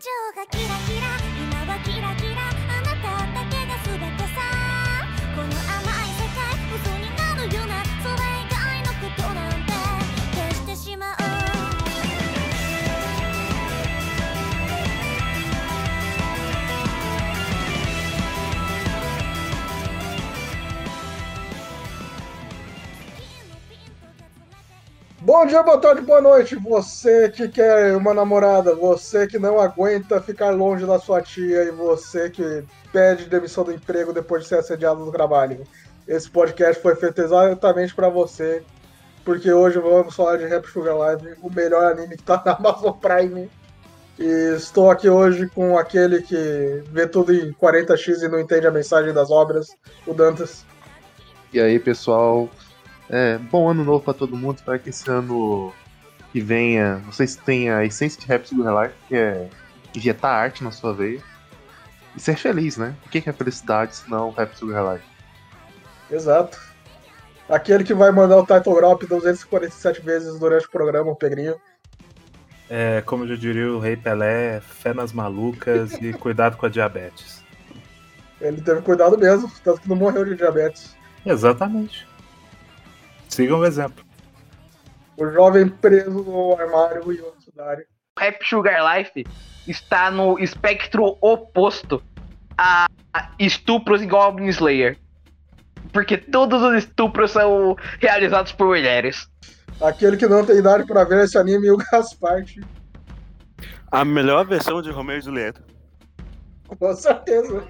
情がきい Bom dia, boa tarde, boa noite. Você que quer uma namorada, você que não aguenta ficar longe da sua tia e você que pede demissão do emprego depois de ser assediado no trabalho. Esse podcast foi feito exatamente pra você, porque hoje vamos falar de Rap Sugar Live, o melhor anime que tá na Amazon Prime. E estou aqui hoje com aquele que vê tudo em 40x e não entende a mensagem das obras, o Dantas. E aí, pessoal? É, bom ano novo pra todo mundo. Espero que esse ano que venha vocês tenham a essência de Rap Sugar Life, que é injetar arte na sua veia. E ser feliz, né? O que é felicidade se não Rap Sugar Life? Exato. Aquele que vai mandar o title drop 247 vezes durante o programa, o Pegrinho. É, como já diria o Rei Pelé, fé nas malucas e cuidado com a diabetes. Ele teve cuidado mesmo, tanto que não morreu de diabetes. Exatamente. Sigam o exemplo. O jovem preso no armário e o Sudari. Rap Sugar Life está no espectro oposto a estupros em Goblin Slayer. Porque todos os estupros são realizados por mulheres. Aquele que não tem idade pra ver esse anime e o Gasparte. A melhor versão de Romeo e Julieta. Com certeza.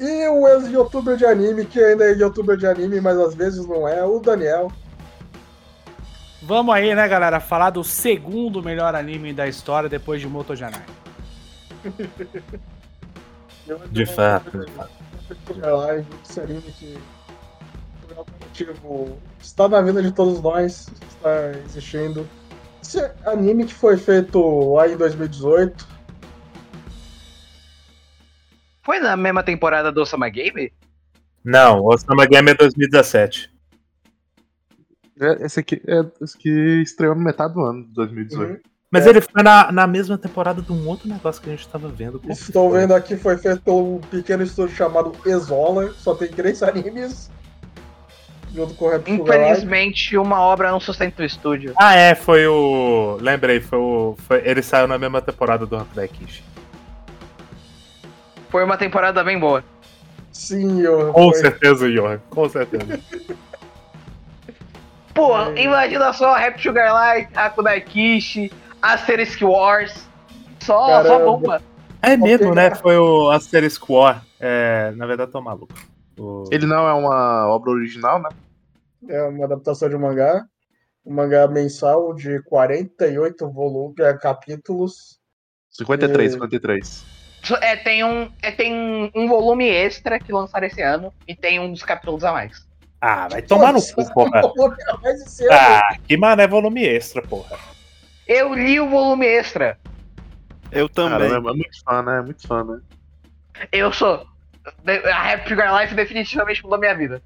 E o ex-youtuber de anime, que ainda é youtuber de anime, mas às vezes não é, o Daniel. Vamos aí, né, galera, falar do segundo melhor anime da história depois de Motojanai. De fato, de fato. Live, esse anime que, por algum motivo, está na vida de todos nós, está existindo. Esse anime que foi feito lá em 2018, Foi na mesma temporada do Osama Game? Não, o Osama Game é 2017. É, esse aqui é esse que estreou no metade do ano de 2018. Uhum. Mas ele foi na, na mesma temporada de um outro negócio que a gente tava vendo. Qual que estou vendo aqui, foi feito pelo um pequeno estúdio chamado Exola, só tem três animes. Junto com o Rap. Infelizmente, uma obra não sustenta o estúdio. Ah, é, foi o. Lembrei, foi o. foi- Ele saiu na mesma temporada do Hunter x Kish. Foi uma temporada bem boa. Sim, eu. Com foi- certeza, Johan, com certeza. Pô, É. imagina só, Rap Sugar Life, Hakudai Kishi, Asterisk Wars. Só, Caramba. só bomba. É mesmo, né? Foi o Asterisk War. É, na verdade, tô maluco. O- Ele não é uma obra original, né? É uma adaptação de um mangá. Um mangá mensal de 48 volumes, é, capítulos. 53, É. 53. É, tem um, é, tem um volume extra que lançaram esse ano e tem um dos capítulos a mais. Ah, vai tomar no cu, porra. Ano, Ah, que mané volume extra, porra. Eu li o volume extra. Eu também. Caramba, é muito fã, né? É muito fã, né? Eu sou. A Rap Sugar Life definitivamente mudou minha vida.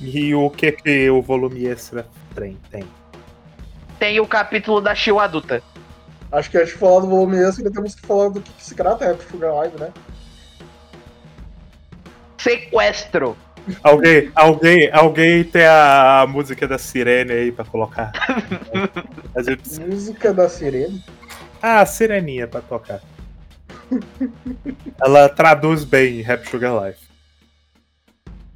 E o que que o volume extra tem? tem? Tem o capítulo da Shio adulta. Acho que antes de falar do volume extra, ainda temos que falar do que, que se trata Rap Sugar Live, né? Sequestro. Alguém, alguém, alguém tem a, música da sirene aí pra colocar? A gente- Música da Sirene. Ah, a sireninha pra tocar. Ela traduz bem Rap Sugar Life.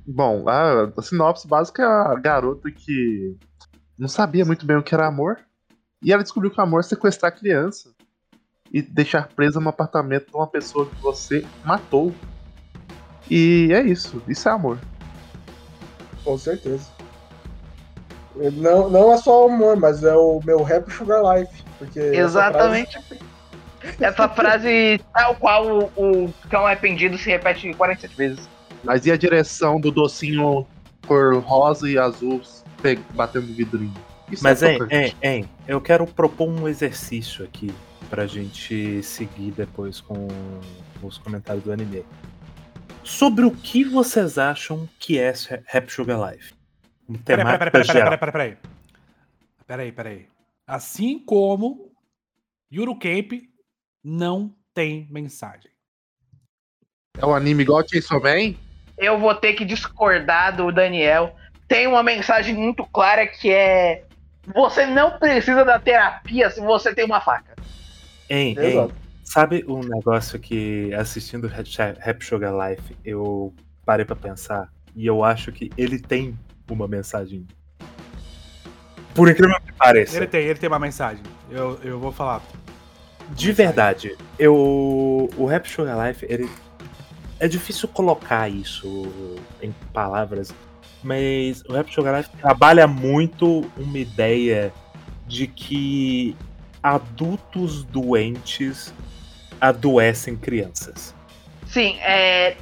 Bom, a, a sinopse básica é a garota que não sabia muito bem o que era amor. E ela descobriu que o amor é sequestrar a criança e deixar presa no apartamento de uma pessoa que você matou. E é isso, isso é amor. Com certeza. Não, não é só o amor, mas é o meu Rap Sugar Life. Porque essa Exatamente. Essa frase, tal qual o, o cão arrependido, se repete 47 vezes. Mas e a direção do docinho cor rosa e azul batendo no vidrinho? Isso Mas, é hein, hein, hein, eu quero propor um exercício aqui pra gente seguir depois com os comentários do anime. Sobre o que vocês acham que é Rap Sugar Life? Um Peraí, peraí, peraí, peraí, peraí, peraí, peraí. Peraí. Assim como Yuru Camp Não tem mensagem. É um anime igual Chainsaw Man? Eu vou ter que discordar do Daniel. Tem uma mensagem muito clara que é: você não precisa da terapia se você tem uma faca. Hein, hein, sabe um negócio que assistindo Rap Rap Sugar Life eu parei pra pensar e eu acho que ele tem uma mensagem. Por incrível que pareça. Ele tem, ele tem uma mensagem. Eu, eu vou falar. De verdade, eu o Rap Sugar Life, ele é difícil colocar isso em palavras, mas o Rap Life trabalha muito uma ideia de que adultos doentes adoecem crianças. Sim, é,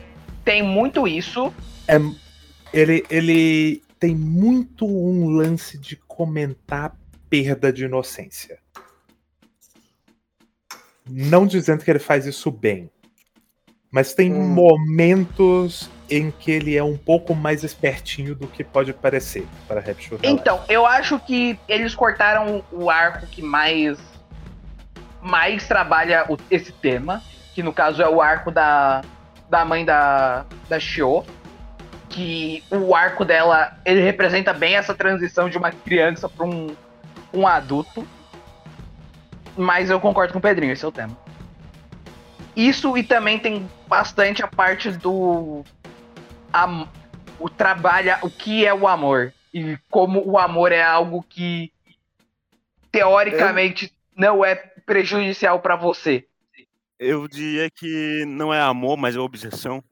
tem muito isso. É, ele, ele tem muito um lance de comentar perda de inocência. Não dizendo que ele faz isso bem. Mas tem Hum. momentos em que ele é um pouco mais espertinho do que pode parecer para Rap Sugar Life. Então, eu acho que eles cortaram o arco que mais mais trabalha o- esse tema, que no caso é o arco da, da mãe da, da Shio, que o arco dela, ele representa bem essa transição de uma criança para um, um adulto. Mas eu concordo com o Pedrinho, esse é o tema. Isso e também tem bastante a parte do am- o trabalha o que é o amor e como o amor é algo que teoricamente não é prejudicial pra você. Eu diria que não é amor, mas é obsessão.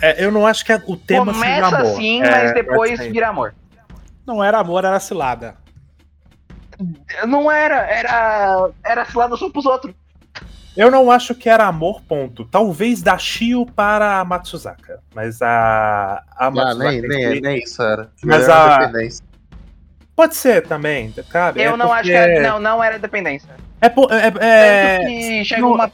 É, eu não acho que o tema seja Começa amor. assim, É, mas depois vira amor. Não era amor, era cilada. Não era, era era cilada só pros outros. Eu não acho que era amor, ponto. Talvez da Shio para a Matsuzaka. Mas a. A Ah, Matsuzaka. nem, em nem, si- nem isso era. Mas Era a- dependência. Pode ser também, cabe. Eu é não acho porque- que era, não, não era dependência. É, por- é, é, que não- uma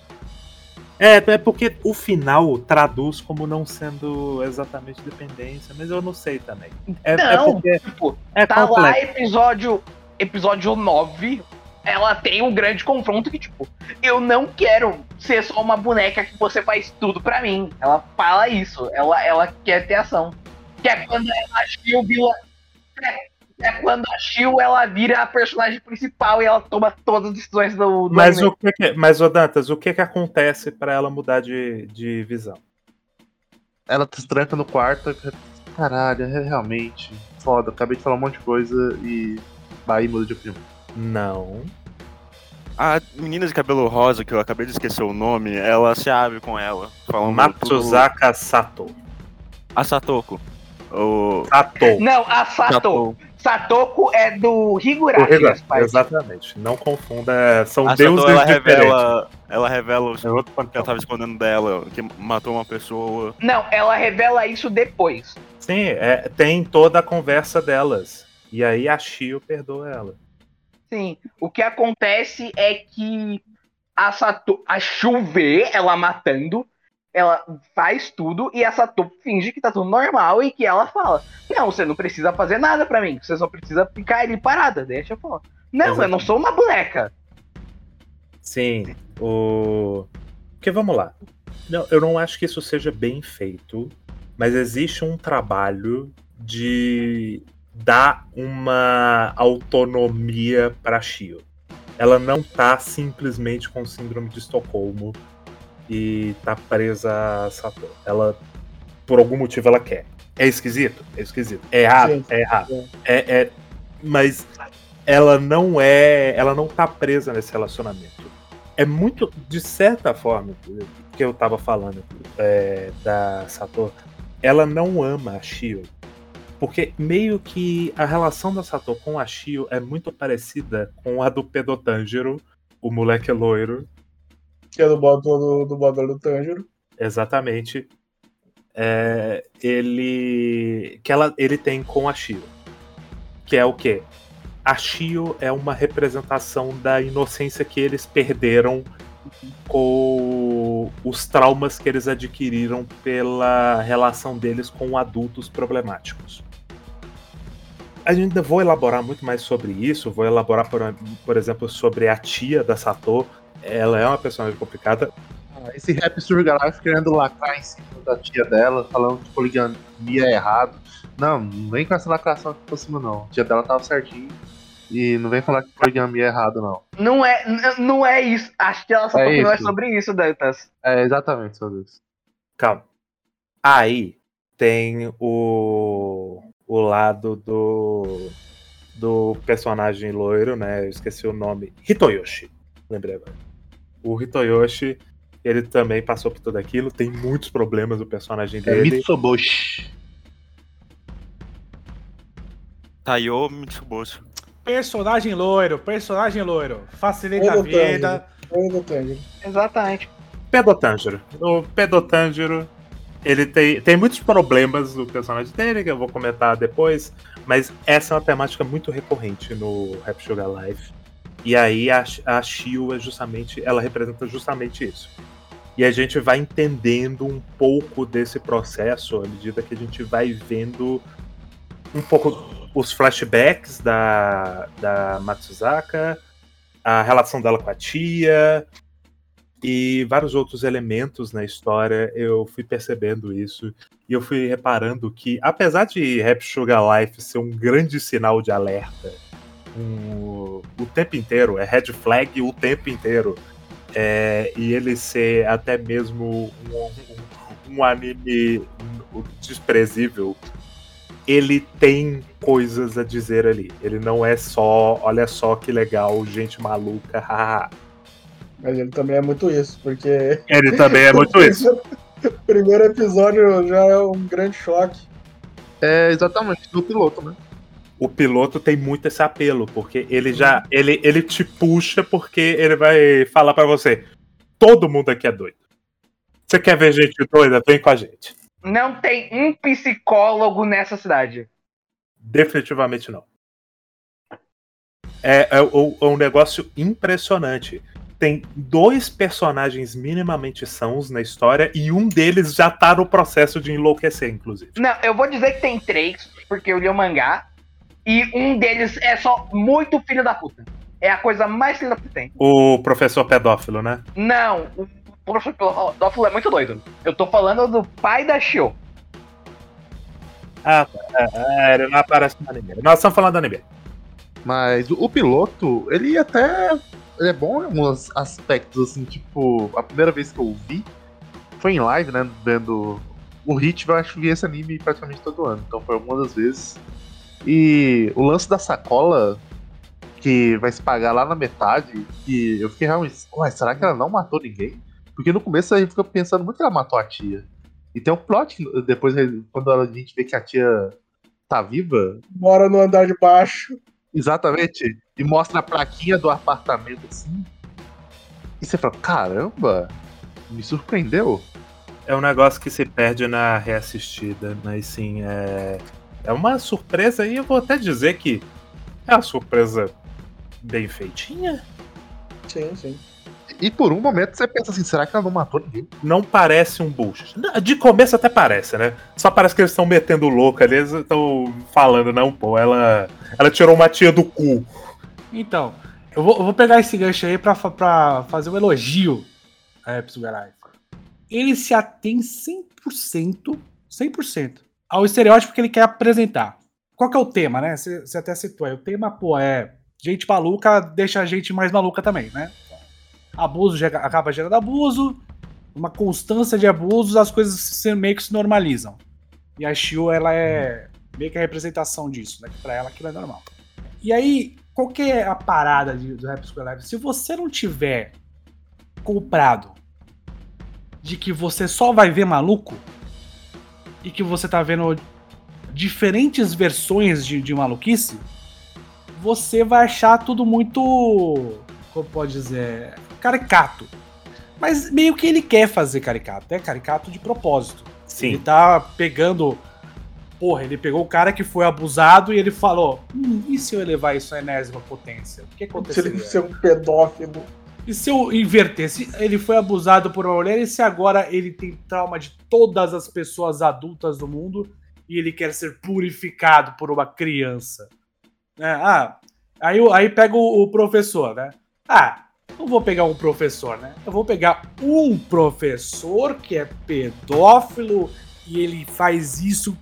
é, é porque o final traduz como não sendo exatamente dependência, mas eu não sei também. É, é Não, porque tipo, é tá lá complexo. episódio episódio 9, ela tem um grande confronto que tipo, eu não quero ser só uma boneca que você faz tudo pra mim. Ela fala isso, ela ela quer ter ação. Que é quando a Shio vira é, é quando a Shio ela vira a personagem principal e ela toma todas as decisões do, do Mas anime. o que, que mas ô Dantas, o que que acontece pra ela mudar de, de visão? Ela se tranca no quarto. e- Caralho, é realmente. Foda, acabei de falar um monte de coisa e. Aí muda de opinião. Não. A menina de cabelo rosa, que eu acabei de esquecer o nome, ela se abre com ela. Falando Matsuzaka Sato. tudo- A Satoko. O... Sato. Não, a Sato. Satoko é do Higurashi. Exatamente. Não confunda. São A deuses Satoko, ela diferentes. revela, ela revela o É outro que ela tava escondendo dela, que matou uma pessoa. Não, ela revela isso depois. Sim, é, tem toda a conversa delas. E aí a Shio perdoa ela. Sim. O que acontece é que a Sato, a vê ela matando, ela faz tudo e a Sato finge que tá tudo normal e que ela fala: Não, você não precisa fazer nada pra mim, você só precisa ficar ali parada, deixa eu falar. Não, eu não Exatamente. sou uma boneca. Sim, o. Porque vamos lá. Não, eu não acho que isso seja bem feito, mas existe um trabalho de dar uma autonomia para Shio. Ela não tá simplesmente com síndrome de Estocolmo e tá presa a Sato. Ela, por algum motivo, ela quer. É esquisito? É esquisito. É errado? É errado. É, é, mas ela não é. Ela não tá presa nesse relacionamento. É muito, de certa forma, que eu tava falando é, da Sato, ela não ama a Shio. Porque meio que a relação da Sato com a Shio é muito parecida com a do Pedotangero, o moleque loiro, Que é do botão do, do do Tanjiro. exatamente. É, ele que ela, ele tem com a Shio. Que é o quê? A Shio é uma representação da inocência que eles perderam com os traumas que eles adquiriram pela relação deles com adultos problemáticos. Ainda vou elaborar muito mais sobre isso, vou elaborar, por, por exemplo, sobre a tia da Sato. ela é uma personagem complicada. Ah, Esse rap Surgalife querendo lacrar em cima da tia dela, falando que poligamia é errado. Não, vem com essa lacração aqui por cima, não. A tia dela tava certinho. E não vem falar que poligamia é errado, não. Não é, não é isso. Acho que ela só É é isso. sobre isso, Dantas. É exatamente sobre isso. Calma. Aí tem o, o lado do, do personagem loiro, né? Eu esqueci o nome. Hitoyoshi. Lembrei agora. O Hitoyoshi, ele também passou por tudo aquilo. Tem muitos problemas o personagem É dele. Mitsuboshi. Taiyo Mitsuboshi. Personagem loiro, personagem loiro. Facilita a vida. Não tenho. Exatamente. Pedotângero. O Pedotângero, ele tem, tem muitos problemas no personagem dele, que eu vou comentar depois, mas essa é uma temática muito recorrente no Rap Sugar Life. E aí a, a Shio é justamente, ela representa justamente isso. E a gente vai entendendo um pouco desse processo à medida que a gente vai vendo um pouco os flashbacks da, da Matsuzaka, a relação dela com a tia, e vários outros elementos na história, eu fui percebendo isso. E eu fui reparando que, apesar de Rap Sugar Life ser um grande sinal de alerta, um- o tempo inteiro, é red flag o tempo inteiro, é, e ele ser até mesmo um, um- um anime desprezível, ele tem coisas a dizer ali. Ele não é só, olha só que legal, gente maluca, haha. Mas ele também é muito isso, porque Ele também é muito isso. o primeiro episódio já é um grande choque. É exatamente, do piloto, né? o piloto tem muito esse apelo, porque ele já ele, ele te puxa porque ele vai falar pra você: todo mundo aqui é doido. Você quer ver gente doida? Vem com a gente. Não tem um psicólogo nessa cidade. Definitivamente não. É, é, é um negócio impressionante. Tem dois personagens minimamente sãos na história e um deles já tá no processo de enlouquecer, inclusive. Não, eu vou dizer que tem três, porque eu li o mangá. E um deles é só muito filho da puta. É a coisa mais filho da puta que tem. O professor pedófilo, né? Não, o professor pedófilo é muito doido. Eu tô falando do pai da Shio. Ah, tá. É, é, ele não aparece no anime. Nós estamos falando do anime. Mas o, piloto, ele até. Ele é bom em alguns aspectos, assim, tipo, a primeira vez que eu vi foi em live, né? Vendo o Hit, eu acho que vi esse anime praticamente todo ano. Então foi algumas das vezes. E o lance da sacola, que vai se pagar lá na metade, que eu fiquei realmente. Ué, será que ela não matou ninguém? Porque no começo a gente fica pensando muito que ela matou a tia. E tem um plot que depois, quando a gente vê que a tia tá viva, Mora no andar de baixo. Exatamente. E mostra a plaquinha do apartamento assim. E você fala, caramba, me surpreendeu. É um negócio que se perde na reassistida, mas sim, é, é uma surpresa e eu vou até dizer que é uma surpresa bem feitinha. Sim, sim. E por um momento você pensa assim, será que ela não matou ninguém? Não parece um bullshit. De começo até parece, né? Só parece que eles estão metendo louco ali, eles estão falando, não, pô, ela, ela tirou uma tia do cu. Então, eu vou, eu vou pegar esse gancho aí pra, pra fazer um elogio a Garai. Ele se atém 100%, 100% ao estereótipo que ele quer apresentar. Qual que é o tema, né? Você você até citou aí. O tema, pô, é gente maluca deixa a gente mais maluca também, né? Abuso acaba gerando abuso, uma constância de abusos, as coisas meio que se normalizam. E a Shio, ela é meio que a representação disso, né? Pra ela aquilo é normal. E aí, qual que é a parada de- do Rap School Live? Se você não tiver comprado de que você só vai ver maluco e que você tá vendo diferentes versões de, de maluquice, você vai achar tudo muito. Como pode dizer? Caricato. Mas meio que ele quer fazer caricato. É caricato de propósito. Ele Sim, tá pegando. Porra, ele pegou o cara que foi abusado e ele falou: hum, e se eu elevar isso à enésima potência? O que Se ele ser um pedófilo. E se eu inverter? Se ele foi abusado por uma mulher e se agora ele tem trauma de todas as pessoas adultas do mundo e ele quer ser purificado por uma criança? É, ah, aí, aí pega o, o professor, né? Ah, Não vou pegar um professor, né? Eu vou pegar um professor que é pedófilo e ele faz isso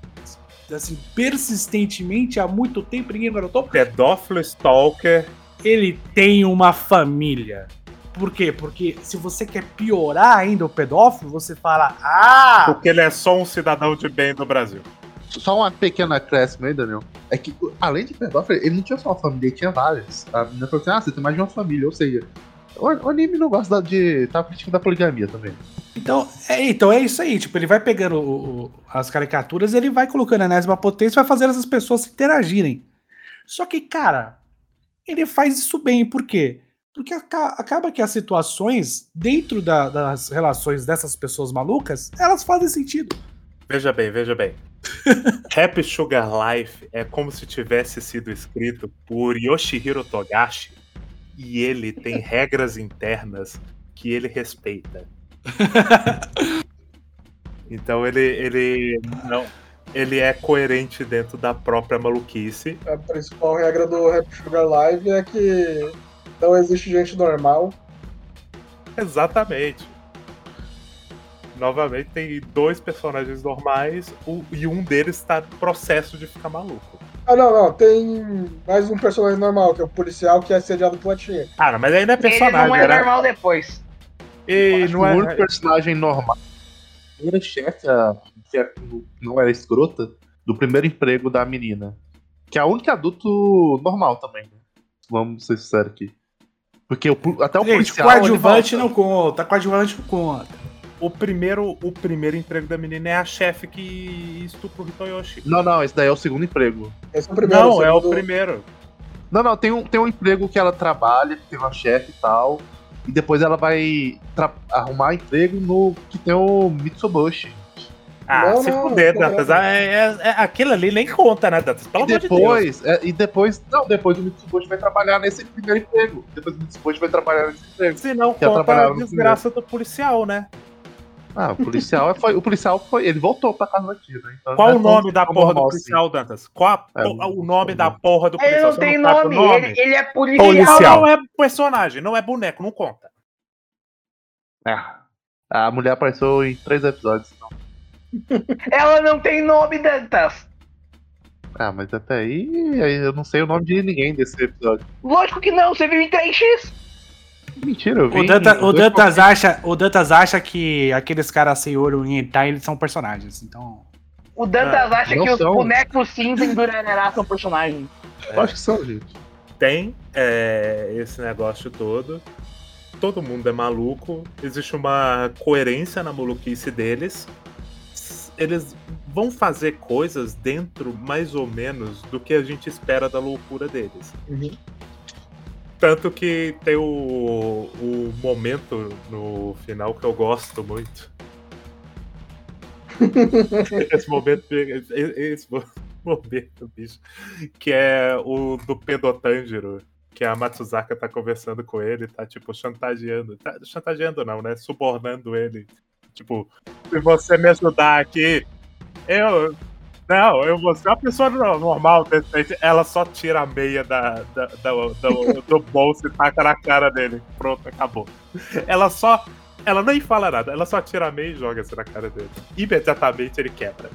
assim persistentemente há muito tempo, e ninguém garotou. Pedófilo, stalker. Ele tem uma família. Por quê? Porque se você quer piorar ainda o pedófilo, você fala: "Ah, Porque ele é só um cidadão de bem do Brasil. Só uma pequena acréscimo aí, Daniel. É que, além de pedófilo, ele não tinha só uma família, ele tinha várias. A menina falou assim: ah, você tem mais de uma família. Ou seja, o, o anime não gosta de. tá crítico da poligamia também. Então é, então é isso aí, tipo, ele vai pegando o- o- as caricaturas, ele vai colocando a enésima potência e vai fazendo essas pessoas se interagirem. Só que, cara, ele faz isso bem, por quê? Porque aca- acaba que as situações, dentro da- das relações dessas pessoas malucas, elas fazem sentido. Veja bem, veja bem. Happy Sugar Life é como se tivesse sido escrito por Yoshihiro Togashi e ele tem regras internas que ele respeita. Então ele ele não ele é coerente dentro da própria maluquice. A principal regra do Rap Sugar Live é que não existe gente normal. Exatamente. Novamente tem dois personagens normais o- e um deles está no processo de ficar maluco. Ah, não, não. Tem mais um personagem normal, que é o policial que é assediado pela tia. Cara, mas aí não é Ele personagem, não é né? normal depois. E não o é, único personagem normal. A primeira chefe, a, que é- não era escrota, do primeiro emprego da menina. Que é a única adulto normal também, né? Vamos ser sinceros aqui. Porque o, até o Gente, policial. coadjuvante ele não conta, coadjuvante não conta. O primeiro, o primeiro emprego da menina é a chefe que estupra o Hitoyoshi. Não, não, esse daí é o segundo emprego. Esse é o primeiro. Não, é o segundo- primeiro. Não, não, tem um, tem um emprego que ela trabalha, que tem uma chefe e tal. E depois ela vai arrumar emprego no que tem o Mitsubishi. Ah, Não, se não, fuder, Dantas. não. É, é- é- aquilo ali nem conta, né, Dantas? Pelo E amor de Deus. depois, é, e depois, não, depois o Mitsubishi vai trabalhar nesse primeiro emprego. Depois o Mitsubishi vai trabalhar nesse emprego. Se não conta a desgraça do policial, né? Ah, o policial foi, o policial foi, ele voltou pra casa da tia, né? Então, Qual não é o nome da porra do assim. policial, Dantas? Qual a É, o- nome da porra do Ele policial? não Você tem o nome, Ele, ele é policial. Policial não é personagem, não é boneco, não conta. Ah, a mulher apareceu em três episódios. Então. Ela não tem nome, Dantas. Ah, mas até aí, aí eu não sei o nome de ninguém desse episódio. Lógico que não, você viu em 3x. Mentira, eu vi. O, Danta- o Dantas acha, o Dantas acha que aqueles caras sem olho em hentai, eles são personagens. Então, O Dantas Ah, acha que os são. bonecos cinza em Durarará são personagens. Eu acho que são, gente. Tem é, esse negócio todo. Todo mundo é maluco. Existe uma coerência na maluquice deles. Eles vão fazer coisas dentro, mais ou menos, do que a gente espera da loucura deles. Uhum. Tanto que tem o, o momento no final que eu gosto muito. esse momento, esse, esse momento, bicho, que é o do Pedotanjiro, que a Matsuzaka tá conversando com ele, tá tipo chantageando, tá, chantageando não, né, subornando ele, tipo, se você me ajudar aqui, eu não, eu vou ser uma pessoa no- normal, decente. Ela só tira a meia da, da- da- do, do bolso e taca na cara dele. Pronto, acabou. Ela só. Ela nem fala nada, ela só tira a meia e joga assim na cara dele. Imediatamente ele quebra.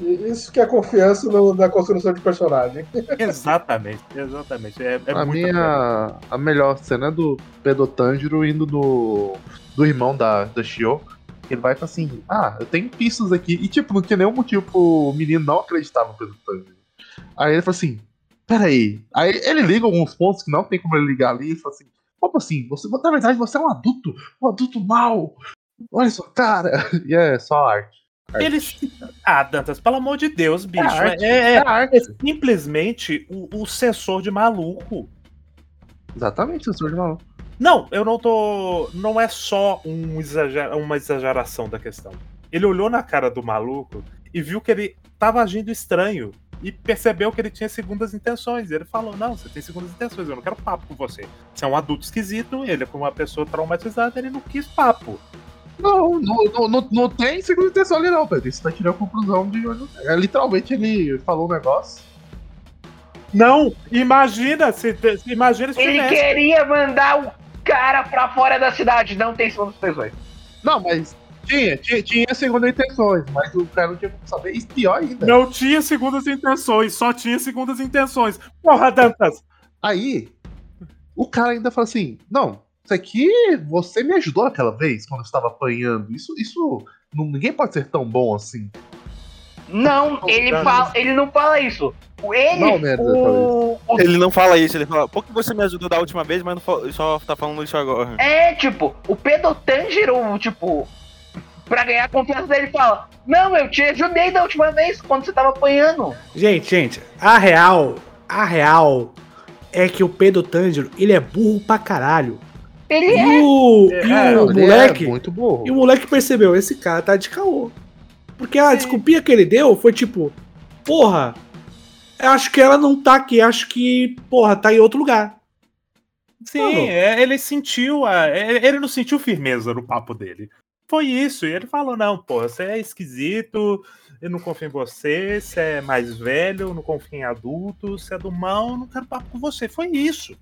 Isso que é confiança no- na construção de personagem. exatamente, exatamente. É, é a minha. A melhor cena é do Pedotanjiro indo do. do irmão da, da Shio. Ele vai e fala assim: Ah, eu tenho pistas aqui. E tipo, não tinha nenhum motivo pro menino não acreditar no Pedotanjiro. Aí ele fala assim: Peraí. Aí ele liga alguns pontos que não tem como ele ligar ali e fala assim: Como assim? Você, na verdade, você é um adulto, um adulto mau. Olha sua cara. E é só arte. Eles. Ah, Dantas, pelo amor de Deus, bicho. É arte. É, é- arte. é simplesmente o, o sensor de maluco. Exatamente, sensor de maluco. Não, eu não tô. Não é só um exager- uma exageração da questão. Ele olhou na cara do maluco e viu que ele tava agindo estranho. E percebeu que ele tinha segundas intenções. E ele falou: Não, você tem segundas intenções, eu não quero papo com você. Você é um adulto esquisito, ele é uma pessoa traumatizada, ele não quis papo. Não, não, não, não, não tem segunda intenção ali não, Pedro. Isso tá tirando a conclusão de. É, literalmente ele falou um negócio. Não, imagina se, se imagina se Ele tivesse. queria mandar o cara pra fora da cidade, não tem segundas intenções. Não, mas tinha, tinha, tinha segunda intenções, mas o cara não tinha como saber. Isso pior ainda. Não tinha segundas intenções, só tinha segundas intenções. Porra, Dantas! Aí, o cara ainda fala assim: não, isso aqui você me ajudou aquela vez quando eu estava apanhando. Isso, isso. não- ninguém pode ser tão bom assim. Não, ele, fala, ele não fala isso. Ele, Não, merda, o, o- Ele não fala isso, ele fala, pô que você me ajudou da última vez, mas não fa- só tá falando isso agora. É, tipo, o Pedotangiro, tipo, pra ganhar a confiança dele, fala: Não, eu te ajudei da última vez quando você tava apanhando. Gente, gente, a real, a real é que o Pedro Tanjiro, ele é burro pra caralho. Ele E é. o, É, e o ele moleque, é muito burro. e o moleque percebeu, esse cara tá de caô. Porque a desculpinha que ele deu foi tipo, porra, eu acho que ela não tá aqui, acho que, porra, tá em outro lugar. Sim, é, ele sentiu. A, é, ele não sentiu firmeza no papo dele. Foi isso. E ele falou: não, pô, você é esquisito, eu não confio em você, você é mais velho, eu não confio em adultos, você é do mal, eu não quero papo com você. Foi isso.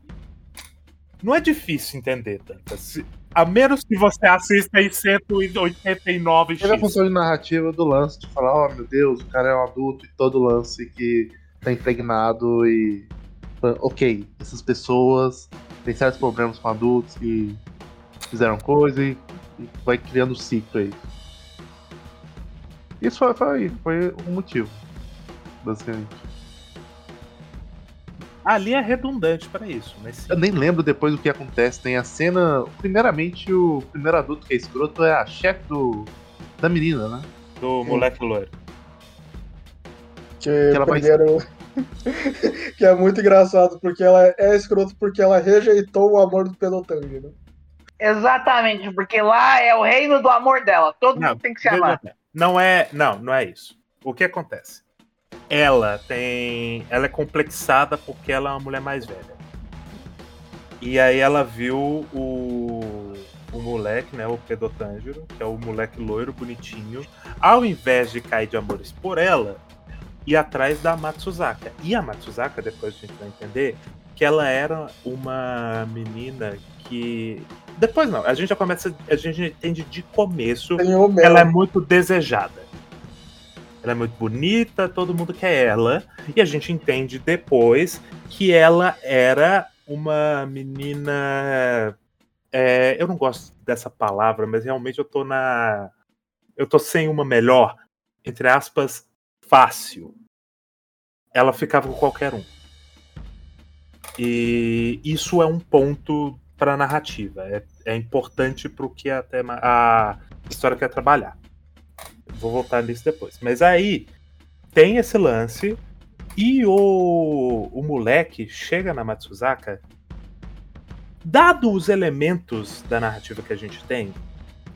Não é difícil entender, Tanta. Se- A menos que você assista em 189 Teve a função de narrativa do lance de falar, ó meu Deus, o cara é um adulto e todo lance que tá impregnado e. Ok, essas pessoas têm certos problemas com adultos que fizeram coisa e, e vai criando um ciclo aí. Isso foi, foi, foi o motivo, basicamente. Ali é redundante pra isso, mas sim. Eu nem lembro depois o que acontece. Tem a cena. Primeiramente, o primeiro adulto que é escroto é a chefe do. da menina, né? do moleque loiro. Que, ela vai- primeiro. que é muito engraçado, porque ela é escroto porque ela rejeitou o amor do Pedotangiro. Exatamente, porque lá é o reino do amor dela. Todo Não, mundo tem que se amar. Não é, não, não é isso. O que acontece? Ela tem, ela é complexada porque ela é uma mulher mais velha. E aí ela viu o, o moleque, né, o Pedotangiro, que é o moleque loiro bonitinho, ao invés de cair de amores por ela, ir atrás da Matsuzaka. E a Matsuzaka, depois a gente vai entender, que ela era uma menina que depois não, a gente já começa, a gente entende de começo ela é muito desejada. Ela é muito bonita, todo mundo quer ela. E a gente entende depois que ela era uma menina. é, eu não gosto dessa palavra, mas realmente eu tô na. Eu tô sem uma melhor, entre aspas, fácil. Ela ficava com qualquer um. E isso é um ponto para narrativa. É, é importante para o que a, tema, a história quer trabalhar. Vou voltar nisso depois. Mas aí tem esse lance e o, o moleque chega na Matsuzaka. Dado os elementos da narrativa que a gente tem,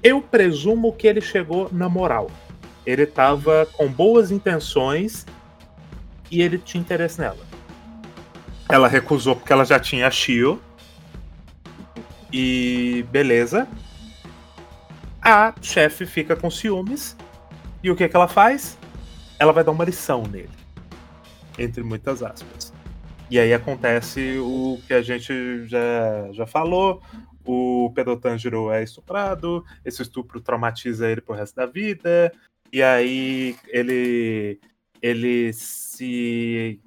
eu presumo que ele chegou na moral. Ele tava com boas intenções e ele tinha interesse nela. Ela recusou porque ela já tinha a Shio. E beleza. A chefe fica com ciúmes. E o que, que ela faz? Ela vai dar uma lição nele. Entre muitas aspas. E aí acontece o que a gente já, já falou. O Pedotangiro é estuprado. Esse estupro traumatiza ele pro resto da vida. E aí ele. Ele se.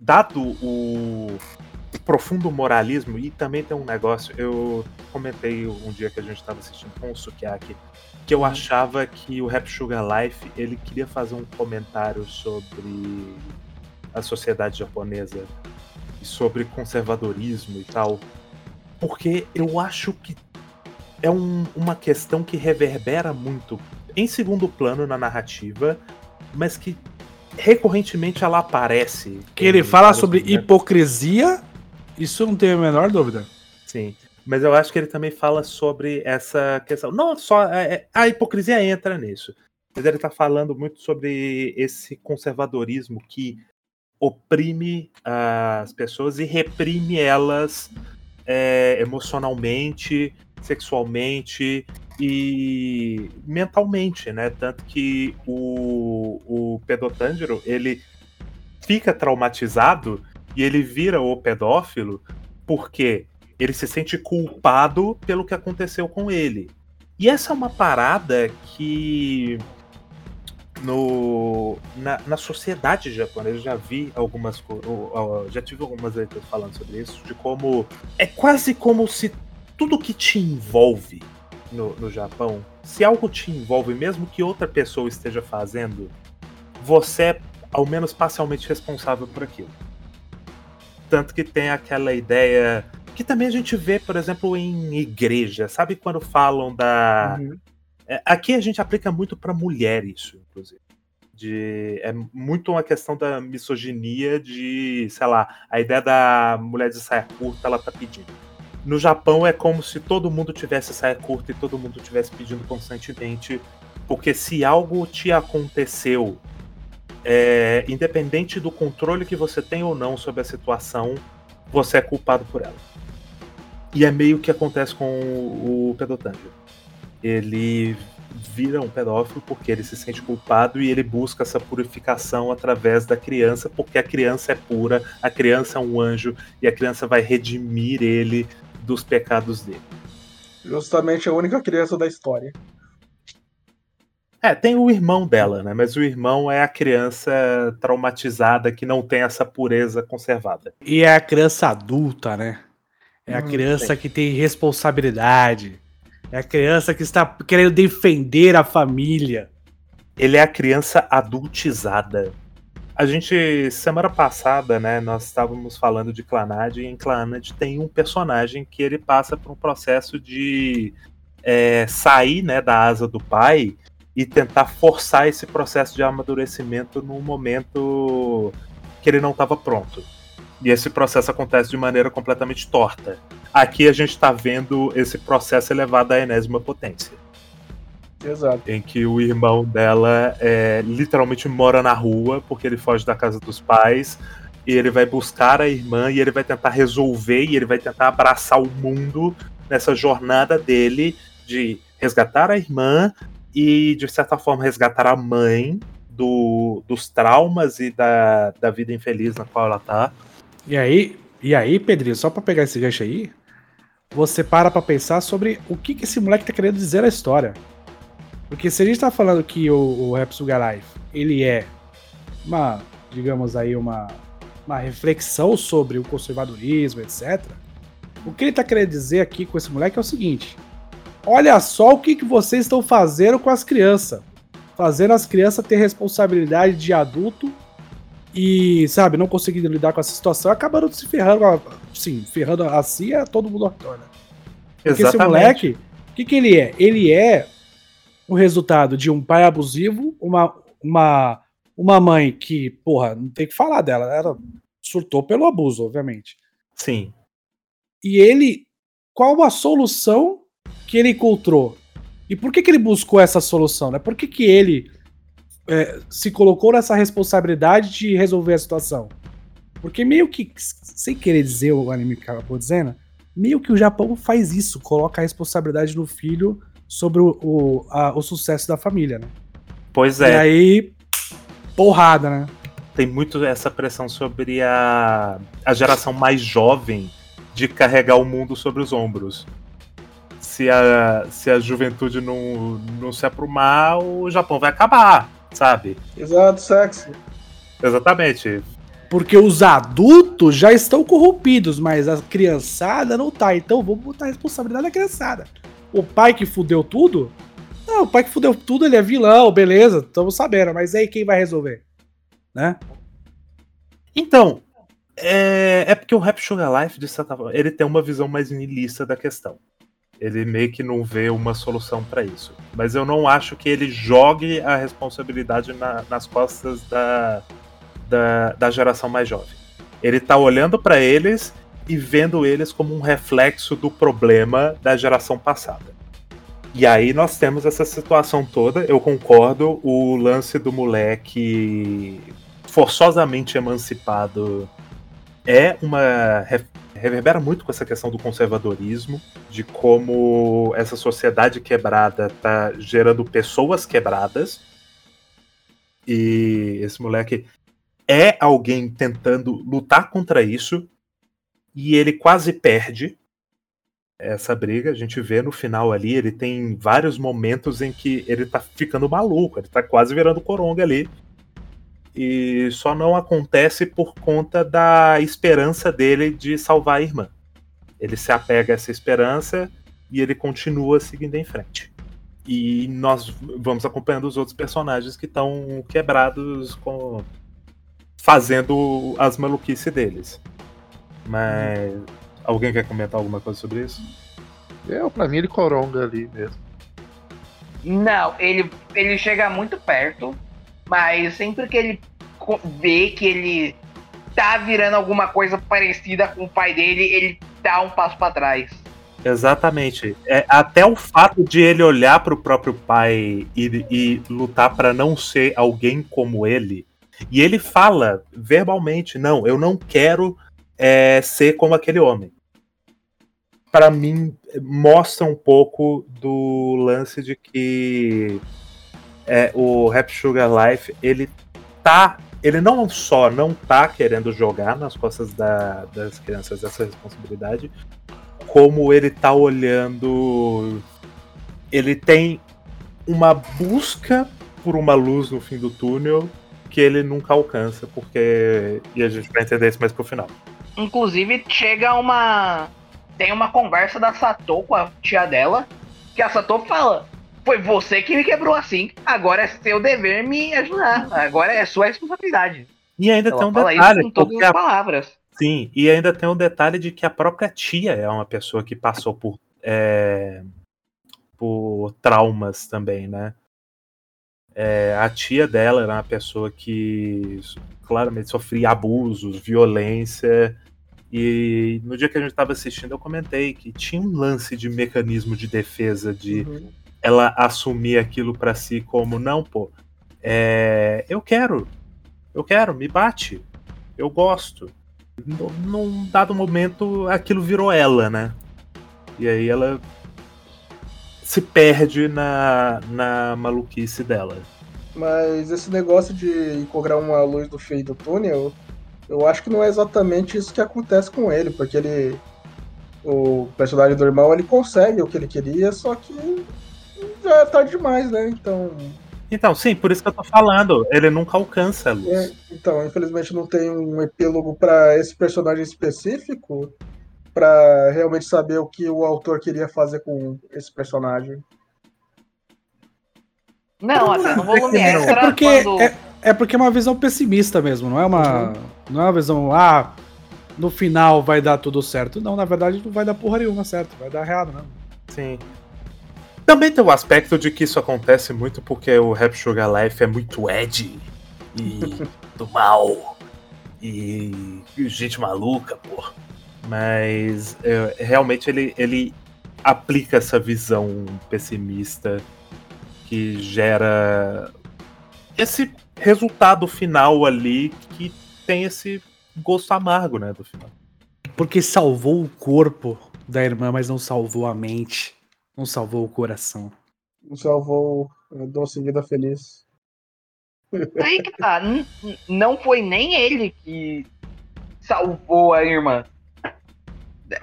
Dado o, o profundo moralismo, e também tem um negócio, eu comentei um dia que a gente estava assistindo com o Sukiyaki, que eu achava que o Rap Sugar Life ele queria fazer um comentário sobre a sociedade japonesa e sobre conservadorismo e tal, porque eu acho que é um- uma questão que reverbera muito em segundo plano na narrativa, mas que recorrentemente ela aparece. Que ele fala sobre hipocrisia, isso eu não tenho a menor dúvida. Sim. Mas eu acho que ele também fala sobre essa questão. Não só. é- é- a hipocrisia entra nisso. Mas ele tá falando muito sobre esse conservadorismo que oprime as pessoas e reprime elas é, emocionalmente, sexualmente e mentalmente, né? Tanto que o, o ele fica traumatizado e ele vira o pedófilo porque ele se sente culpado pelo que aconteceu com ele. E essa é uma parada que no, na, na sociedade japonesa, eu já vi algumas já tive algumas leituras falando sobre isso, de como é quase como se tudo que te envolve no, no Japão, se algo te envolve, mesmo que outra pessoa esteja fazendo, você é ao menos parcialmente responsável por aquilo. Tanto que tem aquela ideia que também a gente vê, por exemplo, em igreja. Sabe quando falam da. Uhum. É, Aqui a gente aplica muito para mulher isso, inclusive. De, é muito uma questão da misoginia de, sei lá, a ideia da mulher de saia curta, ela tá pedindo. No Japão é como se todo mundo tivesse saia curta e todo mundo tivesse pedindo constantemente, porque se algo te aconteceu, é, independente do controle que você tem ou não sobre a situação, você é culpado por ela. E é meio que acontece com o, o. Ele vira um pedófilo porque ele se sente culpado e ele busca essa purificação através da criança, porque a criança é pura, a criança é um anjo e a criança vai redimir ele dos pecados dele. Justamente a única criança da história. É, tem o irmão dela, né? Mas o irmão é a criança traumatizada que não tem essa pureza conservada. E é a criança adulta, né? É a Hum, criança que tem responsabilidade. É a criança que está querendo defender a família. Ele é a criança adultizada. A gente, semana passada, né, nós estávamos falando de Clanad, e em Clanad tem um personagem que ele passa por um processo de é, sair né, da asa do pai e tentar forçar esse processo de amadurecimento num momento que ele não estava pronto. E esse processo acontece de maneira completamente torta. Aqui a gente está vendo esse processo elevado à enésima potência Exato. em que o irmão dela é, literalmente mora na rua porque ele foge da casa dos pais e ele vai buscar a irmã e ele vai tentar resolver e ele vai tentar abraçar o mundo nessa jornada dele de resgatar a irmã e de certa forma resgatar a mãe do, dos traumas e da, da vida infeliz na qual ela tá. E aí, e aí, Pedrinho, só pra pegar esse gancho aí, você para pra pensar sobre o que, que esse moleque tá querendo dizer na história. Porque se a gente tá falando que o, o Repsuga Life, ele é uma, digamos aí, uma, uma reflexão sobre o conservadorismo, etc. O que ele tá querendo dizer aqui com esse moleque é o seguinte: olha só o que, que vocês estão fazendo com as crianças. Fazendo as crianças ter responsabilidade de adulto e, sabe, não conseguindo lidar com essa situação, acabaram se ferrando, sim, ferrando a si e a todo mundo redor, né? Porque esse moleque, o que, que ele é? Ele é o resultado de um pai abusivo, uma, uma, uma mãe que, porra, não tem o que falar dela, ela surtou pelo abuso, obviamente. Sim. E ele, qual a solução que ele encontrou? E por que, que ele buscou essa solução? Né? Por que, que ele é, se colocou nessa responsabilidade de resolver a situação? Porque meio que, sem querer dizer o anime que acabou dizendo, meio que o Japão faz isso, coloca a responsabilidade no filho sobre o, o, a- o sucesso da família, né? Pois E é, aí, porrada, né? tem muito essa pressão sobre a, a geração mais jovem de carregar o mundo sobre os ombros. Se a, se a juventude não, não se aprumar, o Japão vai acabar, sabe? Exato, sexo. Exatamente. Porque os adultos já estão corrompidos, mas a criançada não tá. Então vamos botar a responsabilidade da criançada. O pai que fudeu tudo? Não, o pai que fudeu tudo, ele é vilão, beleza, estamos sabendo. Mas aí quem vai resolver? Né? Então, é, é porque o Rap Sugar Life, de certa forma, ele tem uma visão mais niilista da questão. Ele meio que não vê uma solução pra isso. Mas eu não acho que ele jogue a responsabilidade na- nas costas da, da, da geração mais jovem. Ele tá olhando pra eles e vendo eles como um reflexo do problema da geração passada. E aí nós temos essa situação toda, eu concordo, o lance do moleque forçosamente emancipado é uma reverbera muito com essa questão do conservadorismo, de como essa sociedade quebrada tá gerando pessoas quebradas. E esse moleque é alguém tentando lutar contra isso e ele quase perde. essa briga. A gente vê no final ali, ele tem vários momentos em que ele tá ficando maluco, ele tá quase virando coronga ali. E só não acontece por conta da esperança dele de salvar a irmã. Ele se apega a essa esperança e ele continua seguindo em frente. E nós vamos acompanhando os outros personagens que estão quebrados com fazendo as maluquices deles. Mas alguém quer comentar alguma coisa sobre isso? Eu, pra mim, ele coronga ali mesmo. Não, ele, ele chega muito perto, mas sempre que ele vê que ele tá virando alguma coisa parecida com o pai dele, ele dá um passo pra trás. Exatamente. É, até o fato de ele olhar pro próprio pai e, e lutar pra não ser alguém como ele. E ele fala verbalmente: não, eu não quero é, ser como aquele homem. Pra mim, mostra um pouco do lance de que é, o Rap Sugar Life ele tá. Ele não só não tá querendo jogar nas costas da- das crianças essa responsabilidade, como ele tá olhando. Ele tem uma busca por uma luz no fim do túnel que ele nunca alcança, porque. E a gente vai entender isso mais pro final. Inclusive, chega uma. Tem uma conversa da Sato com a tia dela, que a Sato fala: Foi você que me quebrou assim, agora é seu dever me ajudar, agora é sua responsabilidade. E ainda Ela tem um fala detalhe, isso com todas as a palavras. Sim, e ainda tem o detalhe de que a própria tia é uma pessoa que passou por, é, por traumas também, né? É, a tia dela era uma pessoa que claramente sofria abusos, violência. E no dia que a gente estava assistindo, eu comentei que tinha um lance de mecanismo de defesa de Uhum. Ela assumir aquilo pra si como não, pô, é, eu quero, eu quero, me bate, eu gosto. Num dado momento, aquilo virou ela, né? E aí ela se perde na, na maluquice dela. Mas esse negócio de encontrar uma luz do fim do túnel, eu acho que não é exatamente isso que acontece com ele, porque ele. O personagem do irmão ele consegue o que ele queria, só que já é tarde demais, né? Então. Então, sim, por isso que eu tô falando, ele nunca alcança a luz. é, então, infelizmente não tem um epílogo pra esse personagem específico pra realmente saber o que o autor queria fazer com esse personagem. Não, até no volume É extra, É porque quando... é, é porque é uma visão pessimista mesmo, não é uma não é uma visão ah, no final vai dar tudo certo. Não, na verdade não vai dar porra nenhuma certo, vai dar errado, né? Sim. Também tem o aspecto de que isso acontece muito porque o Rap Sugar Life é muito edgy e do mal e, e gente maluca, pô. Mas é, realmente ele, ele aplica essa visão pessimista que gera esse resultado final ali que tem esse gosto amargo, né, do final. Porque salvou o corpo da irmã, mas não salvou a mente, não salvou o coração. Não salvou o Doce Vida Feliz. Aí que tá, não foi nem ele que salvou a irmã.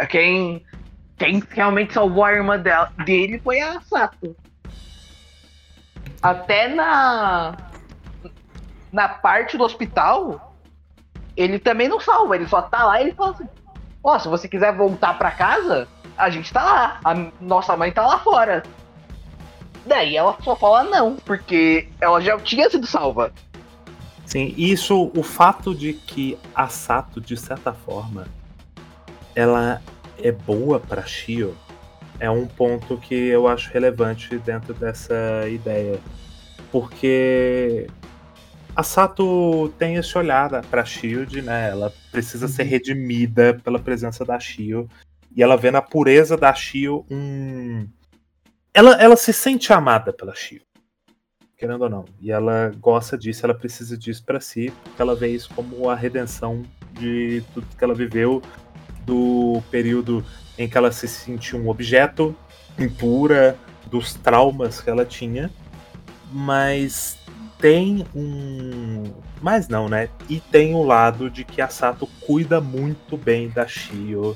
Quem, quem realmente salvou a irmã dela- dele foi a Sato. Até na na parte do hospital, ele também não salva, ele só tá lá e ele fala assim: Ó, se você quiser voltar pra casa, a gente tá lá. A nossa mãe tá lá fora. Daí ela só fala não, porque ela já tinha sido salva. Sim, e isso, o fato de que a Sato, de certa forma, ela é boa pra Shio, é um ponto que eu acho relevante dentro dessa ideia. Porque a Sato tem esse olhar pra Shield, né? Ela precisa ser redimida pela presença da Shio. E ela vê na pureza da Shio um. Ela, ela se sente amada pela Shio querendo ou não. E ela gosta disso, ela precisa disso pra si, porque ela vê isso como a redenção de tudo que ela viveu do período em que ela se sentiu um objeto impura, dos traumas que ela tinha, mas tem um. Mas não, né? E tem o lado de que a Sato cuida muito bem da Shio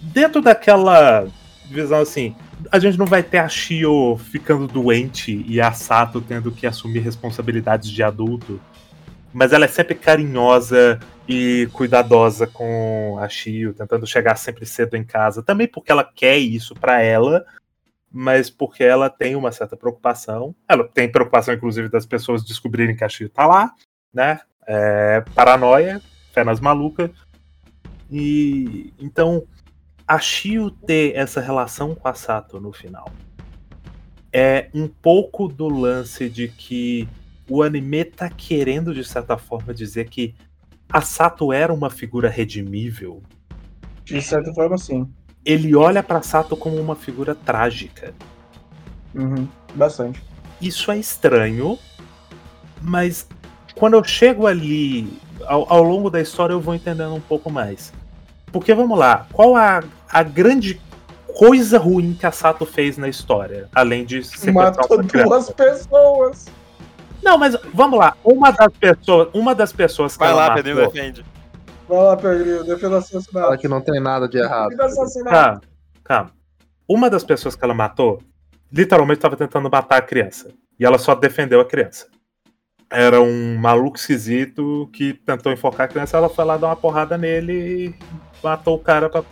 dentro daquela visão assim, a gente não vai ter a Shio ficando doente e a Sato tendo que assumir responsabilidades de adulto. Mas ela é sempre carinhosa e cuidadosa com a Shio, tentando chegar sempre cedo em casa. Também porque ela quer isso pra ela, mas porque ela tem uma certa preocupação. Ela tem preocupação, inclusive, das pessoas descobrirem que a Shio tá lá, né? É, paranoia, fé nas malucas. E então a Shio ter essa relação com a Sato no final é um pouco do lance de que o anime tá querendo, de certa forma, dizer que a Sato era uma figura redimível. De certa forma, sim. Ele olha pra Sato como uma figura trágica. Uhum. Bastante. Isso é estranho, mas quando eu chego ali, ao, ao longo da história, eu vou entendendo um pouco mais. Porque vamos lá, qual a, a grande coisa ruim que a Sato fez na história? Além de sequestrar Matou duas pessoas. Não, mas vamos lá. Uma das pessoas, uma das pessoas que Vai ela lá, Pedrinho, defende. Vai lá, Pedrinho, defenda Fala assassinato. que não tem nada de errado. Defenda assassinato. Calma, calma. Uma das pessoas que ela matou, literalmente estava tentando matar a criança. E ela só defendeu a criança. Era um maluco esquisito que tentou enfocar a criança. Ela foi lá dar uma porrada nele e matou o cara pra.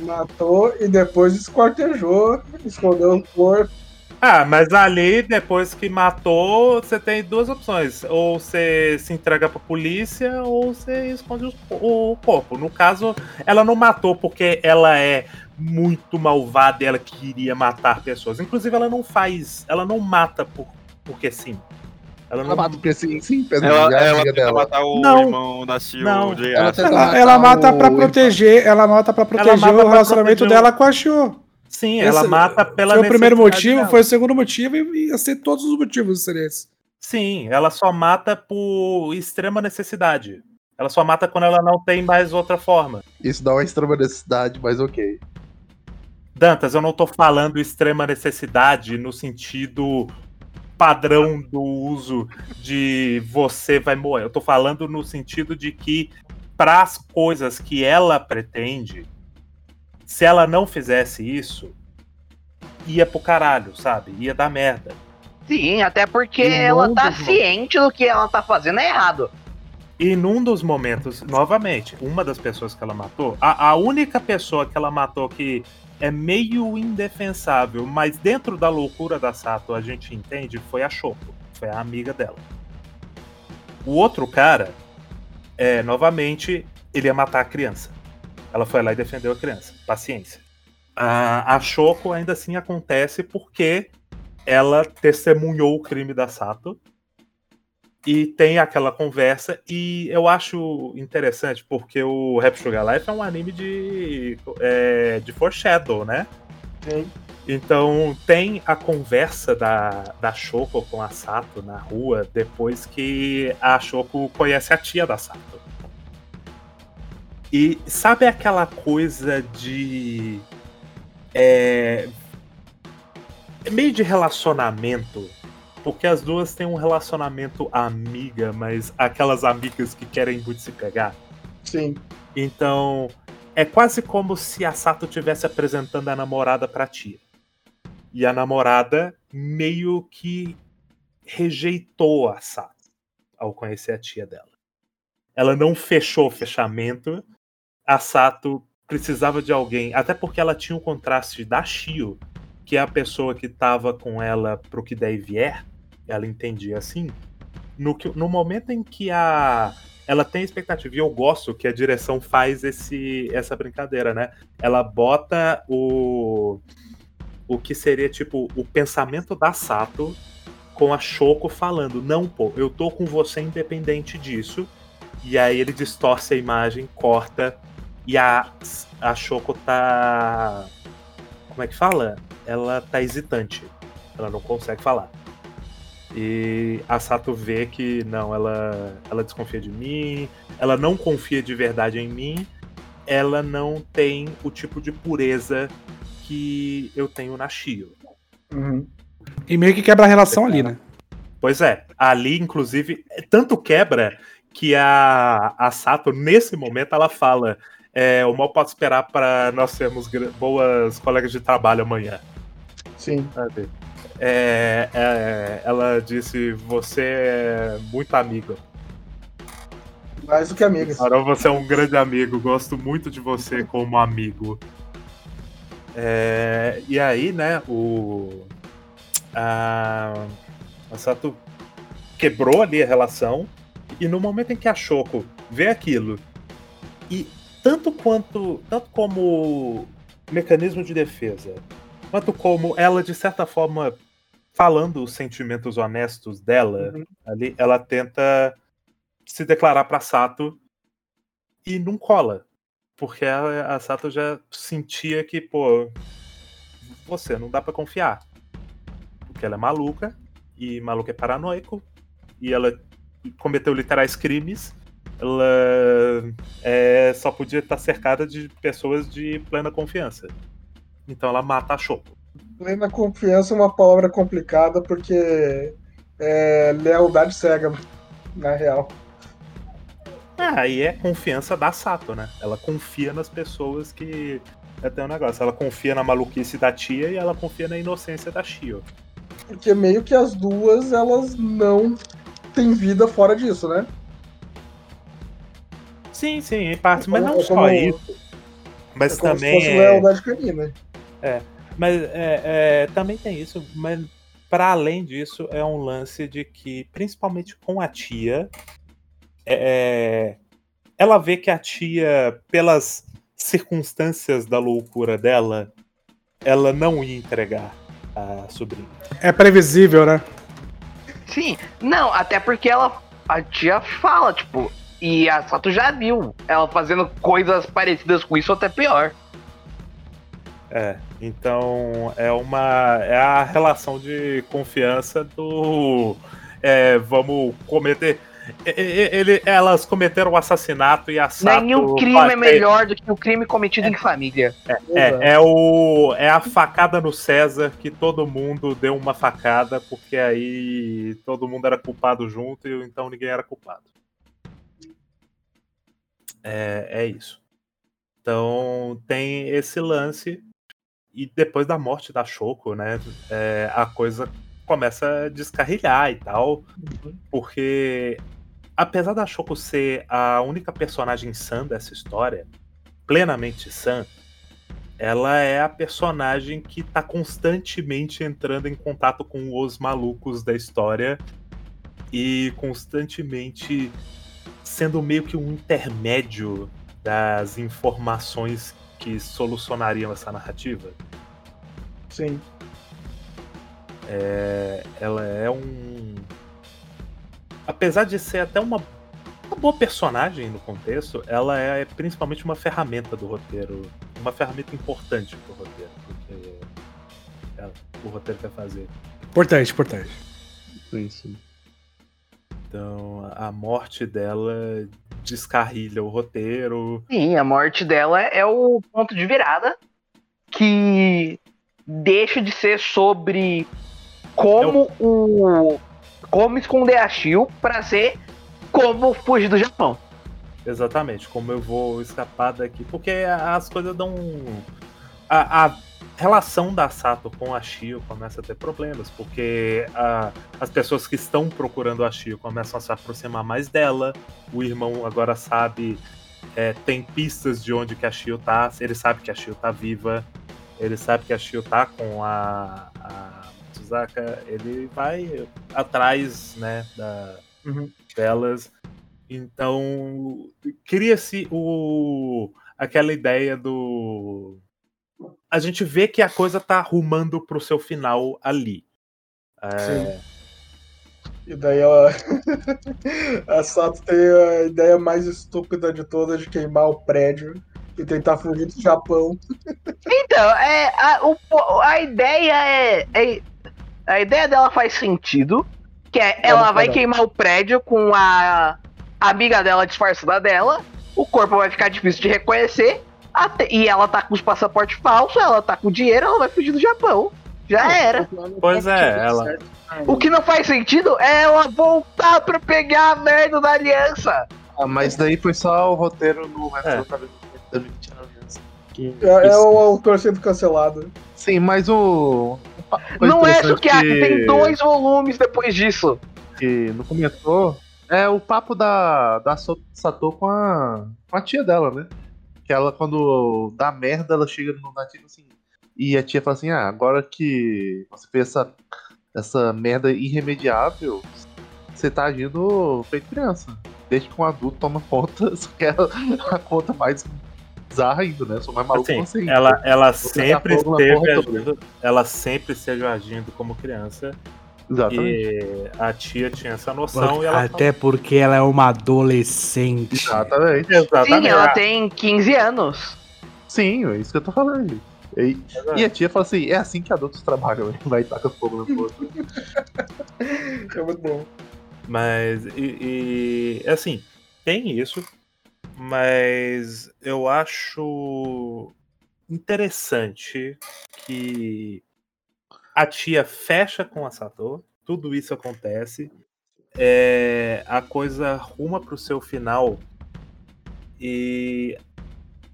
Matou e depois esquartejou, escondeu o corpo. Ah, mas ali, depois que matou, você tem duas opções. Ou você se entrega pra polícia, ou você esconde os- o corpo. No caso, ela não matou porque ela é muito malvada e ela queria matar pessoas. Inclusive, ela não faz. Ela não mata por, porque sim. Ela não Ela mata porque sim, sim, Pedro. Ela, ela tenta dela. matar o Não. irmão da Sil Não. de Ela Ela, ela mata o- pra proteger, ela mata pra proteger mata o pra relacionamento proteger o- dela com a Shio. Sim, ela Esse mata pela Foi o primeiro motivo, dela. foi o segundo motivo e ia ser todos os motivos seria esse. Sim, ela só mata por extrema necessidade. Ela só mata quando ela não tem mais outra forma. Isso dá uma extrema necessidade, mas ok. Dantas, eu não tô falando extrema necessidade no sentido padrão do uso de você vai morrer. Eu tô falando no sentido de que para as coisas que ela pretende, se ela não fizesse isso, ia pro caralho, sabe? Ia dar merda. Sim, até porque E ela tá dos- ciente do que ela tá fazendo é errado. E num dos momentos, novamente, uma das pessoas que ela matou, a, a única pessoa que ela matou que é meio indefensável, mas dentro da loucura da Sato a gente entende, foi a Shoko, foi a amiga dela. O outro cara, é, novamente, ele ia matar a criança. Ela foi lá e defendeu a criança. Paciência. A, a Shoko ainda assim acontece porque ela testemunhou o crime da Sato e tem aquela conversa e eu acho interessante porque o Rap Sugar Life é um anime de é, de foreshadow, né? Sim. Então tem a conversa da, da Shoko com a Sato na rua depois que a Shoko conhece a tia da Sato. E sabe aquela coisa de. É, meio de relacionamento porque as duas têm um relacionamento amiga, mas aquelas amigas que querem muito se pegar. Sim. Então, é quase como se a Sato estivesse apresentando a namorada pra tia. E a namorada meio que rejeitou a Sato ao conhecer a tia dela. Ela não fechou o fechamento. A Sato precisava de alguém, até porque ela tinha o contraste da Shio, que é a pessoa que estava com ela pro que der e vier, ela entendia assim. No, que, no momento em que a ela tem expectativa, e eu gosto que a direção faz esse, essa brincadeira, né? Ela bota o o que seria tipo o pensamento da Sato com a Shoko falando: "Não, pô, eu tô com você independente disso". E aí ele distorce a imagem, corta e a a Shoko tá como é que fala? Ela tá hesitante. Ela não consegue falar. E a Sato vê que não, ela, ela desconfia de mim, ela não confia de verdade em mim, ela não tem o tipo de pureza que eu tenho na Shio. Uhum. E meio que quebra a relação ali, né? Pois é, ali, inclusive, tanto quebra que a, a Sato, nesse momento, ela fala: É, o mal pode esperar para nós sermos boas colegas de trabalho amanhã. Sim. sabe? É, é, ela disse: Você é muito amiga. Mais do que amigas. Carol, você é um grande amigo. Gosto muito de você como amigo. É, e aí, né, o. A, a Sato quebrou ali a relação. E no momento em que a Shoko vê aquilo, e tanto quanto. Tanto como mecanismo de defesa, quanto como ela, de certa forma, falando os sentimentos honestos dela, Uhum. ali, ela tenta se declarar pra Sato e não cola. Porque a, a Sato já sentia que, pô, você não dá pra confiar. Porque ela é maluca, e maluca é paranoico, e ela cometeu literais crimes. Ela é, só podia estar cercada de pessoas de plena confiança. Então ela mata a Shoko. Plena confiança é uma palavra complicada porque é lealdade cega, na real. Ah, e é confiança da Sato, né? Ela confia nas pessoas que. É até um negócio. Ela confia na maluquice da tia e ela confia na inocência da Shio. Porque meio que as duas, elas não têm vida fora disso, né? Sim, sim, em partes, mas não É só como- isso. Mas é como também. se fosse é- lealdade canina. Mas é, é, também tem isso, mas para além disso, é um lance de que, principalmente com a tia, é, ela vê que a tia, pelas circunstâncias da loucura dela, ela não ia entregar a sobrinha. É previsível, né? Sim, não, até porque ela. A tia fala, tipo, e a Sato já viu ela fazendo coisas parecidas com isso, até pior. É, então é uma. É a relação de confiança do. é, vamos cometer. Ele, elas cometeram o assassinato e a Sato Nenhum crime faz- é melhor do que o crime cometido em família. É, é, o, é a facada no César que todo mundo deu uma facada, porque aí todo mundo era culpado junto e então ninguém era culpado. É, é isso. Então tem esse lance. E depois da morte da Shoko, né? é, a coisa começa a descarrilhar e tal. Porque apesar da Shoko ser a única personagem sã dessa história, plenamente sã, ela é a personagem que tá constantemente entrando em contato com os malucos da história e constantemente sendo meio que um intermédio das informações que solucionariam essa narrativa. Sim. É, ela é um. Apesar de ser até uma, uma boa personagem no contexto, ela é principalmente uma ferramenta do roteiro. Uma ferramenta importante pro roteiro. Porque é, o roteiro quer fazer. Importante, importante. Sim, sim. Então a morte dela descarrilha o roteiro. Sim, a morte dela é o ponto de virada que deixa de ser sobre como o como esconder a Shio pra ser como fugir do Japão. Exatamente, como eu vou escapar daqui. Porque as coisas dão. A, a relação da Sato com a Shio começa a ter problemas, porque a- as pessoas que estão procurando a Shio começam a se aproximar mais dela. O irmão agora sabe. é, tem pistas de onde que a Shio tá. Ele sabe que a Shio tá viva. Ele sabe que a Shio tá com a, a Tsuzaka. Ele vai atrás, né, da, Uhum. delas. Então, cria-se o aquela ideia do a gente vê que a coisa tá arrumando pro seu final ali. É, Sim. E daí ela. a Sato tem a ideia mais estúpida de todas de queimar o prédio e tentar fugir do Japão. Então, é, a, o a ideia é, é- A ideia dela faz sentido. Que é, ela vai queimar o prédio com a amiga dela disfarçada dela. O corpo vai ficar difícil de reconhecer. Até- e ela tá com os passaportes falsos, ela tá com dinheiro, ela vai fugir do Japão. Já era. Pois é, ela- O que não faz sentido é ela voltar pra pegar a merda da aliança. Ah, mas daí foi só o roteiro no resto É. da que. Que- É, é isso. o autor sendo cancelado. Sim, mas o. Não é interessante Sukiyaki, que- tem dois volumes depois disso. que não comentou é o papo da, da Sato com a, com a tia dela, né? Que ela, quando dá merda, ela chega no nativo assim. E a tia fala assim: Ah, agora que você fez essa, essa merda irremediável, você tá agindo feito criança. Desde que um adulto toma conta, só que é a conta mais bizarra ainda, né? Eu sou mais maluco Assim, você. ainda. ela, ela Vou sempre esteve agindo, ela sempre esteve agindo como criança. Exatamente. E a tia tinha essa noção e ela Até porque ela é uma adolescente. Exatamente. Exatamente. Sim, ela tem 15 anos. Sim, é isso que eu tô falando. E, e a tia fala assim: é assim que adultos trabalham, vai e taca fogo na porra. É muito bom. Mas, e, e, assim, tem isso, mas eu acho interessante que a tia fecha com a Sato, tudo isso acontece, é, a coisa ruma pro seu final e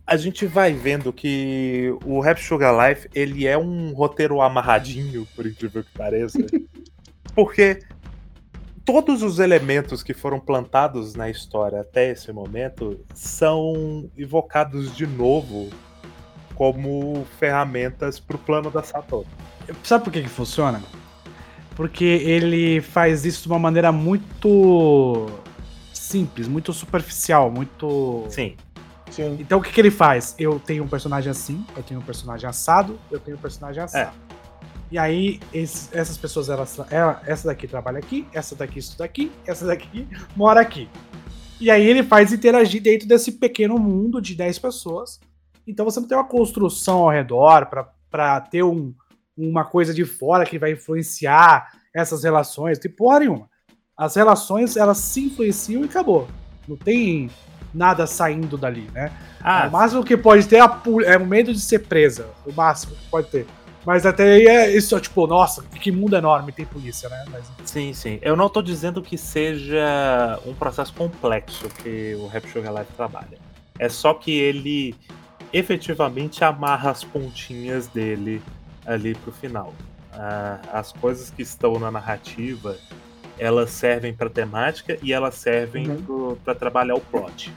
a gente vai vendo que o Rap Sugar Life ele é um roteiro amarradinho, por incrível que pareça, porque todos os elementos que foram plantados na história até esse momento são evocados de novo como ferramentas pro plano da Satoru. Sabe por que, que funciona? Porque ele faz isso de uma maneira muito simples, muito superficial, muito. Sim, Sim. Então o que, que ele faz? Eu tenho um personagem assim, eu tenho um personagem assado, eu tenho um personagem assado. E aí, esses- essas pessoas, elas, ela- essa daqui trabalha aqui, essa daqui estuda aqui, essa daqui mora aqui. E aí ele faz interagir dentro desse pequeno mundo de 10 pessoas. Então você não tem uma construção ao redor pra ter um- uma coisa de fora que vai influenciar essas relações. Tem porra nenhuma. As relações, elas se influenciam e acabou. Não tem nada saindo dali, né? Ah, o máximo que pode ter é, pu- é o medo de ser presa. O máximo que pode ter. Mas até aí é isso, tipo, nossa, que mundo enorme, tem polícia, né? Mas, sim, sim. Eu não tô dizendo que seja um processo complexo que o Rap Sugar Life trabalha. É só que ele efetivamente amarra as pontinhas dele ali pro final. Ah, as coisas que estão na narrativa, elas servem pra temática e elas servem Uhum. para trabalhar o plot.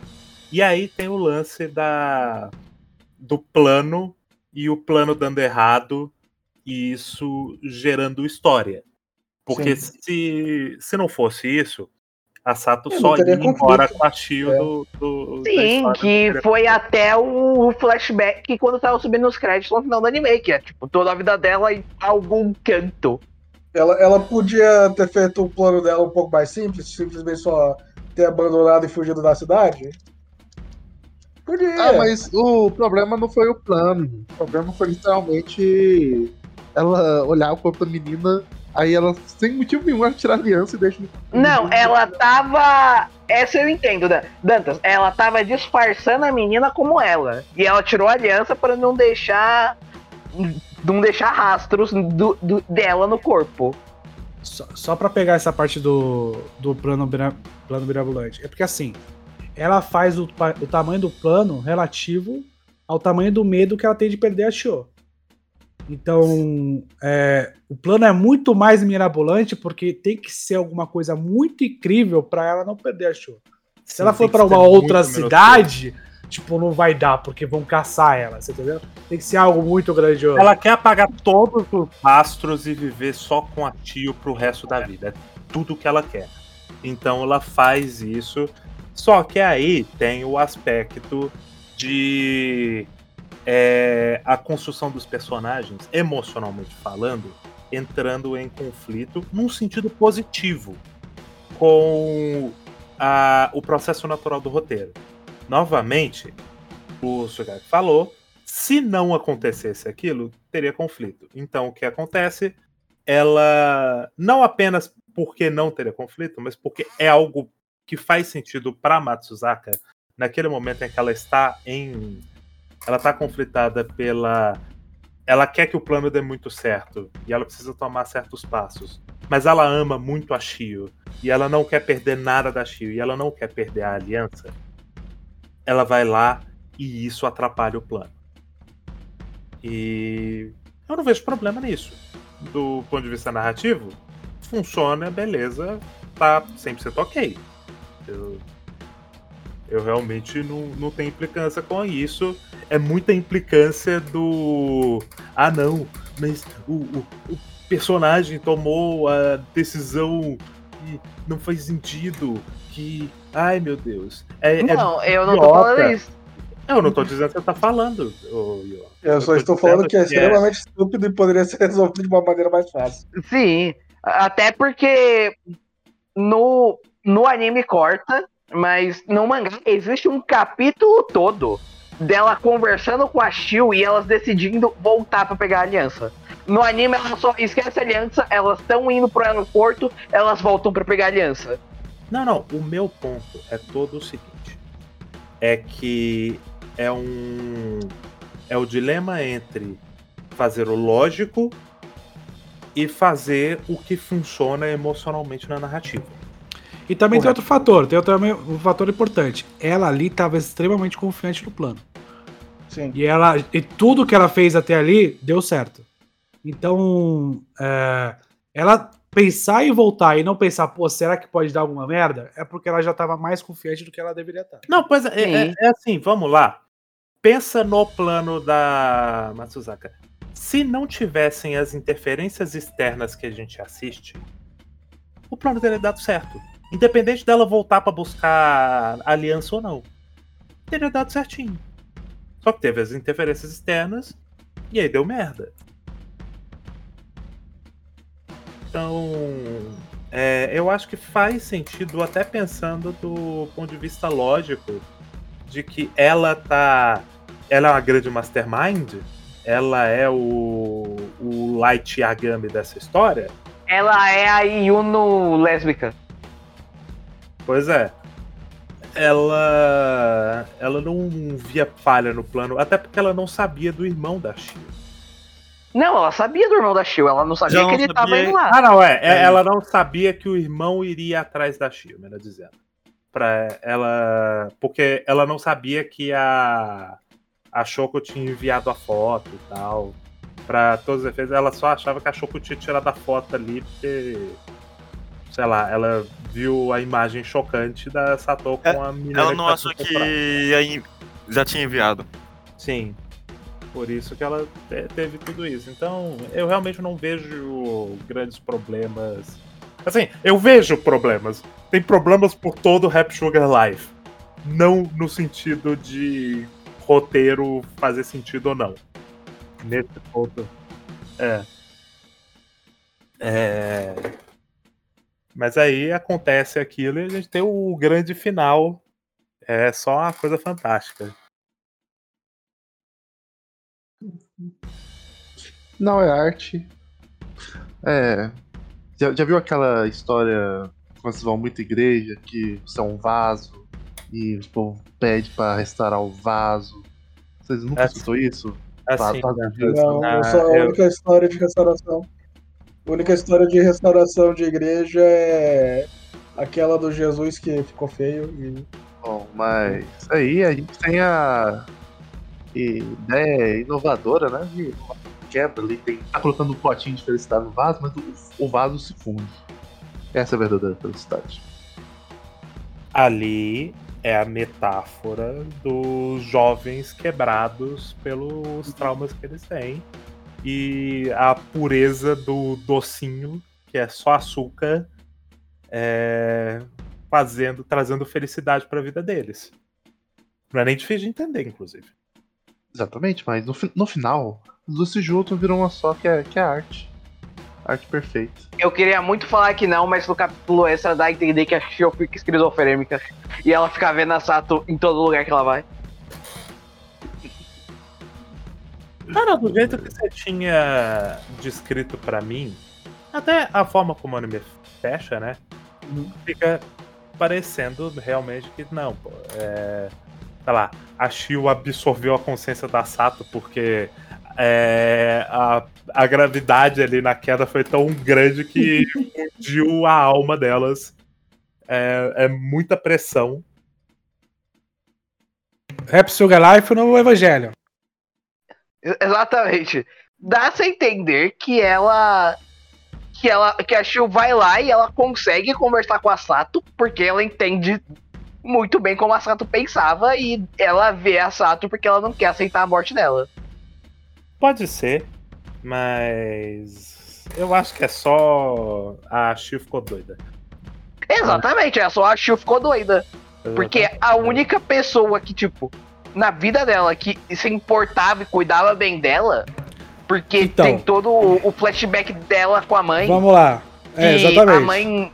E aí tem o lance da do plano e o plano dando errado e isso gerando história. Porque se, se não fosse isso, a Sato É, só ia embora com a Shio É. do, do Sim, que teria foi até o flashback quando tava subindo os créditos no final do anime, que é tipo toda a vida dela em algum canto. Ela, ela podia ter feito o plano dela um pouco mais simples, simplesmente só ter abandonado e fugido da cidade? Podia. Ah, mas o problema não foi o plano. O problema foi literalmente ela olhar o corpo da menina, aí ela, sem motivo nenhum, ela tira a aliança e deixa. Não, ela tava. Essa eu entendo, Dan- Dantas. Ela tava disfarçando a menina como ela. E ela tirou a aliança para não deixar. Não deixar rastros do, do- dela no corpo. só, só pra pegar essa parte do, do plano, plano mirabolante. É porque assim, ela faz o, o tamanho do plano relativo ao tamanho do medo que ela tem de perder a Shio. Então, é, o plano é muito mais mirabolante porque tem que ser alguma coisa muito incrível pra ela não perder a Shio. Se Sim, ela for ser uma outra cidade, tipo, não vai dar, porque vão caçar ela, você entendeu? Tem que ser algo muito grandioso. Ela quer apagar todos os astros e viver só com a Tio pro resto da vida. É tudo que ela quer. Então ela faz isso. Só que aí tem o aspecto de é, a construção dos personagens, emocionalmente falando, entrando em conflito num sentido positivo com a- o processo natural do roteiro. Novamente, o Sugaki falou, se não acontecesse aquilo, teria conflito. Então, o que acontece? Ela, não apenas porque não teria conflito, mas porque é algo que faz sentido para Matsuzaka naquele momento em que ela está em. Ela está conflitada pela. Ela quer que o plano dê muito certo e ela precisa tomar certos passos. Mas ela ama muito a Shio e ela não quer perder nada da Shio e ela não quer perder a aliança. Ela vai lá e isso atrapalha o plano. E eu não vejo problema nisso. Do ponto de vista narrativo, funciona, beleza, tá 100% ok. Eu, eu realmente não, não tenho implicância com isso. É muita implicância do. Ah, não, mas o, o, o personagem tomou a decisão e não faz sentido. Que. Ai, meu Deus. É, é Não, eu não tô falando isso. Eu não tô dizendo que você tá falando, ô, Iô. Eu só estou falando que é é- extremamente estúpido e poderia ser resolvido de uma maneira mais fácil. Sim. Até porque no, no anime corta, mas no mangá existe um capítulo todo dela conversando com a Shio e elas decidindo voltar pra pegar a aliança. No anime ela só esquece a aliança, elas estão indo pro aeroporto, elas voltam pra pegar a aliança. Não, não. O meu ponto é todo o seguinte: é que é um. É o dilema entre fazer o lógico e fazer o que funciona emocionalmente na narrativa. E também tem Correto. outro fator, tem outro, um fator importante. Ela ali estava extremamente confiante no plano. Sim. E ela e tudo que ela fez até ali deu certo. Então, é, ela pensar em voltar e não pensar, pô, será que pode dar alguma merda? É porque ela já estava mais confiante do que ela deveria estar. Não, pois é, Sim. é, é assim, vamos lá. Pensa no plano da Matsuzaka. Se não tivessem as interferências externas que a gente assiste, o plano teria dado certo. Independente dela voltar pra buscar aliança ou não. Teria dado certinho. Só que teve as interferências externas e aí deu merda. Então, é, eu acho que faz sentido, até pensando do ponto de vista lógico, de que ela tá. Ela é uma grande mastermind, ela é o, o Light Yagami dessa história. Ela é a Yuno lésbica. Pois é. Ela. Ela não via falha no plano, até porque ela não sabia do irmão da Shio. Não, ela sabia do irmão da Shio, ela não sabia Já não que ele tava sabia- indo lá. Ah, não, é. é, É. Ela não sabia que o irmão iria atrás da Shio, melhor dizendo. Pra ela. Porque ela não sabia que a. A Shoko tinha enviado a foto e tal. Pra todos os efeitos, ela só achava que a Shoko tinha tirado a foto ali porque. Sei lá, ela viu a imagem chocante da Sato com a menina Ela não tá achou que aí já tinha enviado. Sim. Por isso que ela te- teve tudo isso. Então, eu realmente não vejo grandes problemas. Assim, eu vejo problemas. Tem problemas por todo o Rap Sugar Life. Não no sentido de roteiro fazer sentido ou não. Nesse ponto. É. É. Mas aí acontece aquilo e a gente tem o grande final. É só uma coisa fantástica. Não é arte. É. Já, já viu aquela história quando vocês vão muito à igreja que você é um vaso e o povo pede pra restaurar o vaso? Vocês nunca escutou isso? Assim, Vaso de Deus. Não, Ah, só a eu- única história de restauração. A única história de restauração de igreja é aquela do Jesus que ficou feio. E... Bom, mas aí a gente tem a ideia inovadora, né? De quebra ali, tem, tá colocando um potinho de felicidade no vaso, mas o, o vaso se funde. Essa é a verdadeira felicidade. ali é a metáfora dos jovens quebrados pelos traumas que eles têm e a pureza do docinho, que é só açúcar, é, fazendo, trazendo felicidade para a vida deles. Não é nem difícil de entender, inclusive. Exatamente, mas no, no final, os dois se juntam e viram uma só que é, que é arte. Arte perfeita. Eu queria muito falar que não, mas no capítulo extra dá a entender que a Shio fica esquizofrênica. E ela fica vendo a Sato em todo lugar que ela vai. Cara, do jeito que você tinha descrito pra mim, até a forma como o anime fecha, né? Fica parecendo realmente que não, pô. É, sei lá, a Shio absorveu a consciência da Sato porque é, a, a gravidade ali na queda foi tão grande que fundiu a alma delas. É, é muita pressão. Rap Sugar Life no Evangelho. Ex- Exatamente. Dá-se a entender que ela. Que ela. Que a Shio vai lá e ela consegue conversar com a Sato, porque ela entende muito bem como a Sato pensava e ela vê a Sato porque ela não quer aceitar a morte dela. Pode ser, mas. Eu acho que é só. A Shio ficou doida. Exatamente, é só a Shio ficou doida. Porque a única pessoa que, tipo, na vida dela, que se importava e cuidava bem dela, porque Então. tem todo o, o flashback dela com a mãe. Vamos lá. É, exatamente. a mãe.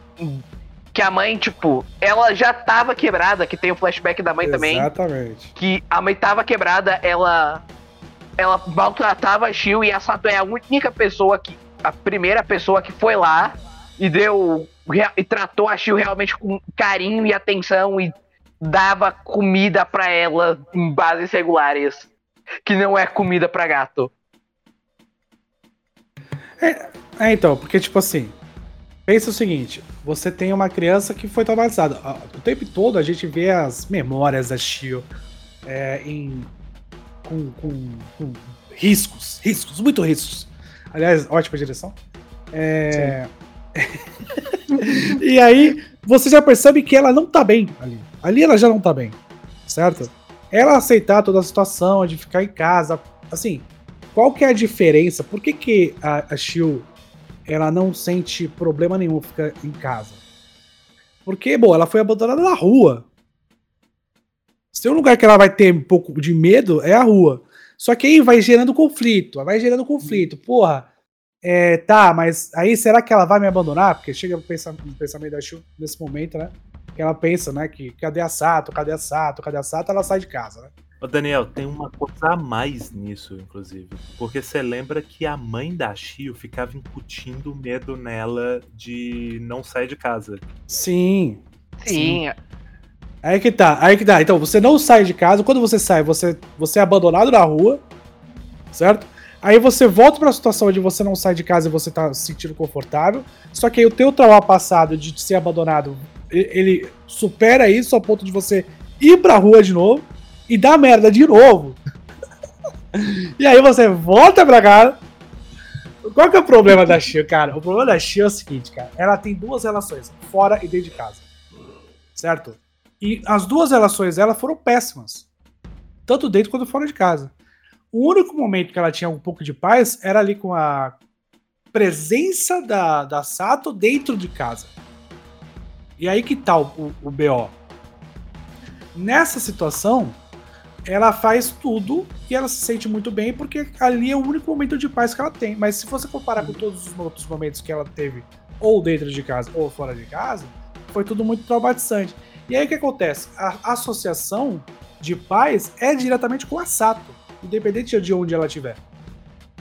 Que a mãe, tipo, ela já tava quebrada, que tem o flashback da mãe também. Exatamente. Que a mãe tava quebrada, ela. Ela maltratava a Shio e a Sato é a única pessoa que. A primeira pessoa que foi lá e deu. E tratou a Shio realmente com carinho e atenção e dava comida pra ela em bases regulares. Que não é comida pra gato. É, então, porque, tipo assim, pensa o seguinte: você tem uma criança que foi traumatizada. O tempo todo a gente vê as memórias da Shio é, em, com, com- com riscos, riscos, muito riscos. Aliás, ótima direção. É... e aí, você já percebe que ela não tá bem ali. Ali ela já não tá bem, certo? Ela aceitar toda a situação de ficar em casa, assim, qual que é a diferença? Por que, que a, a Shio ela não sente problema nenhum ficar em casa? Porque, bom, ela foi abandonada na rua. Se tem um lugar que ela vai ter um pouco de medo, é a rua. Só que aí vai gerando conflito, vai gerando conflito. Porra, é, tá, mas aí será que ela vai me abandonar? Porque chega o pensa- o pensamento da Shio nesse momento, né? Que ela pensa, né? Que cadê a Sato, cadê a Sato, cadê a Sato? Ela sai de casa, né? Ô, Daniel, tem uma coisa a mais nisso, inclusive. Porque você lembra que a mãe da Shio ficava incutindo medo nela de não sair de casa. Sim, Sim, Aí que tá, aí que tá. Então, você não sai de casa, quando você sai, você, você é abandonado na rua, certo? Aí você volta pra situação onde você não sai de casa e você tá se sentindo confortável. Só que aí o teu trauma passado de ser abandonado, ele supera isso ao ponto de você ir pra rua de novo e dar merda de novo. e aí você volta pra casa. Qual que é o problema da Shio, cara? O problema da Shio é o seguinte, cara. Ela tem duas relações, fora e dentro de casa. Certo? E as duas relações dela foram péssimas. Tanto dentro quanto fora de casa. O único momento que ela tinha um pouco de paz era ali com a presença da, da Sato dentro de casa. E aí que tá o, o, o BO. Nessa situação, ela faz tudo e ela se sente muito bem porque ali é o único momento de paz que ela tem. Mas se você comparar com todos os outros momentos que ela teve, ou dentro de casa ou fora de casa, foi tudo muito traumatizante. E aí o que acontece? A associação de pais é diretamente com a Sato, independente de onde ela estiver.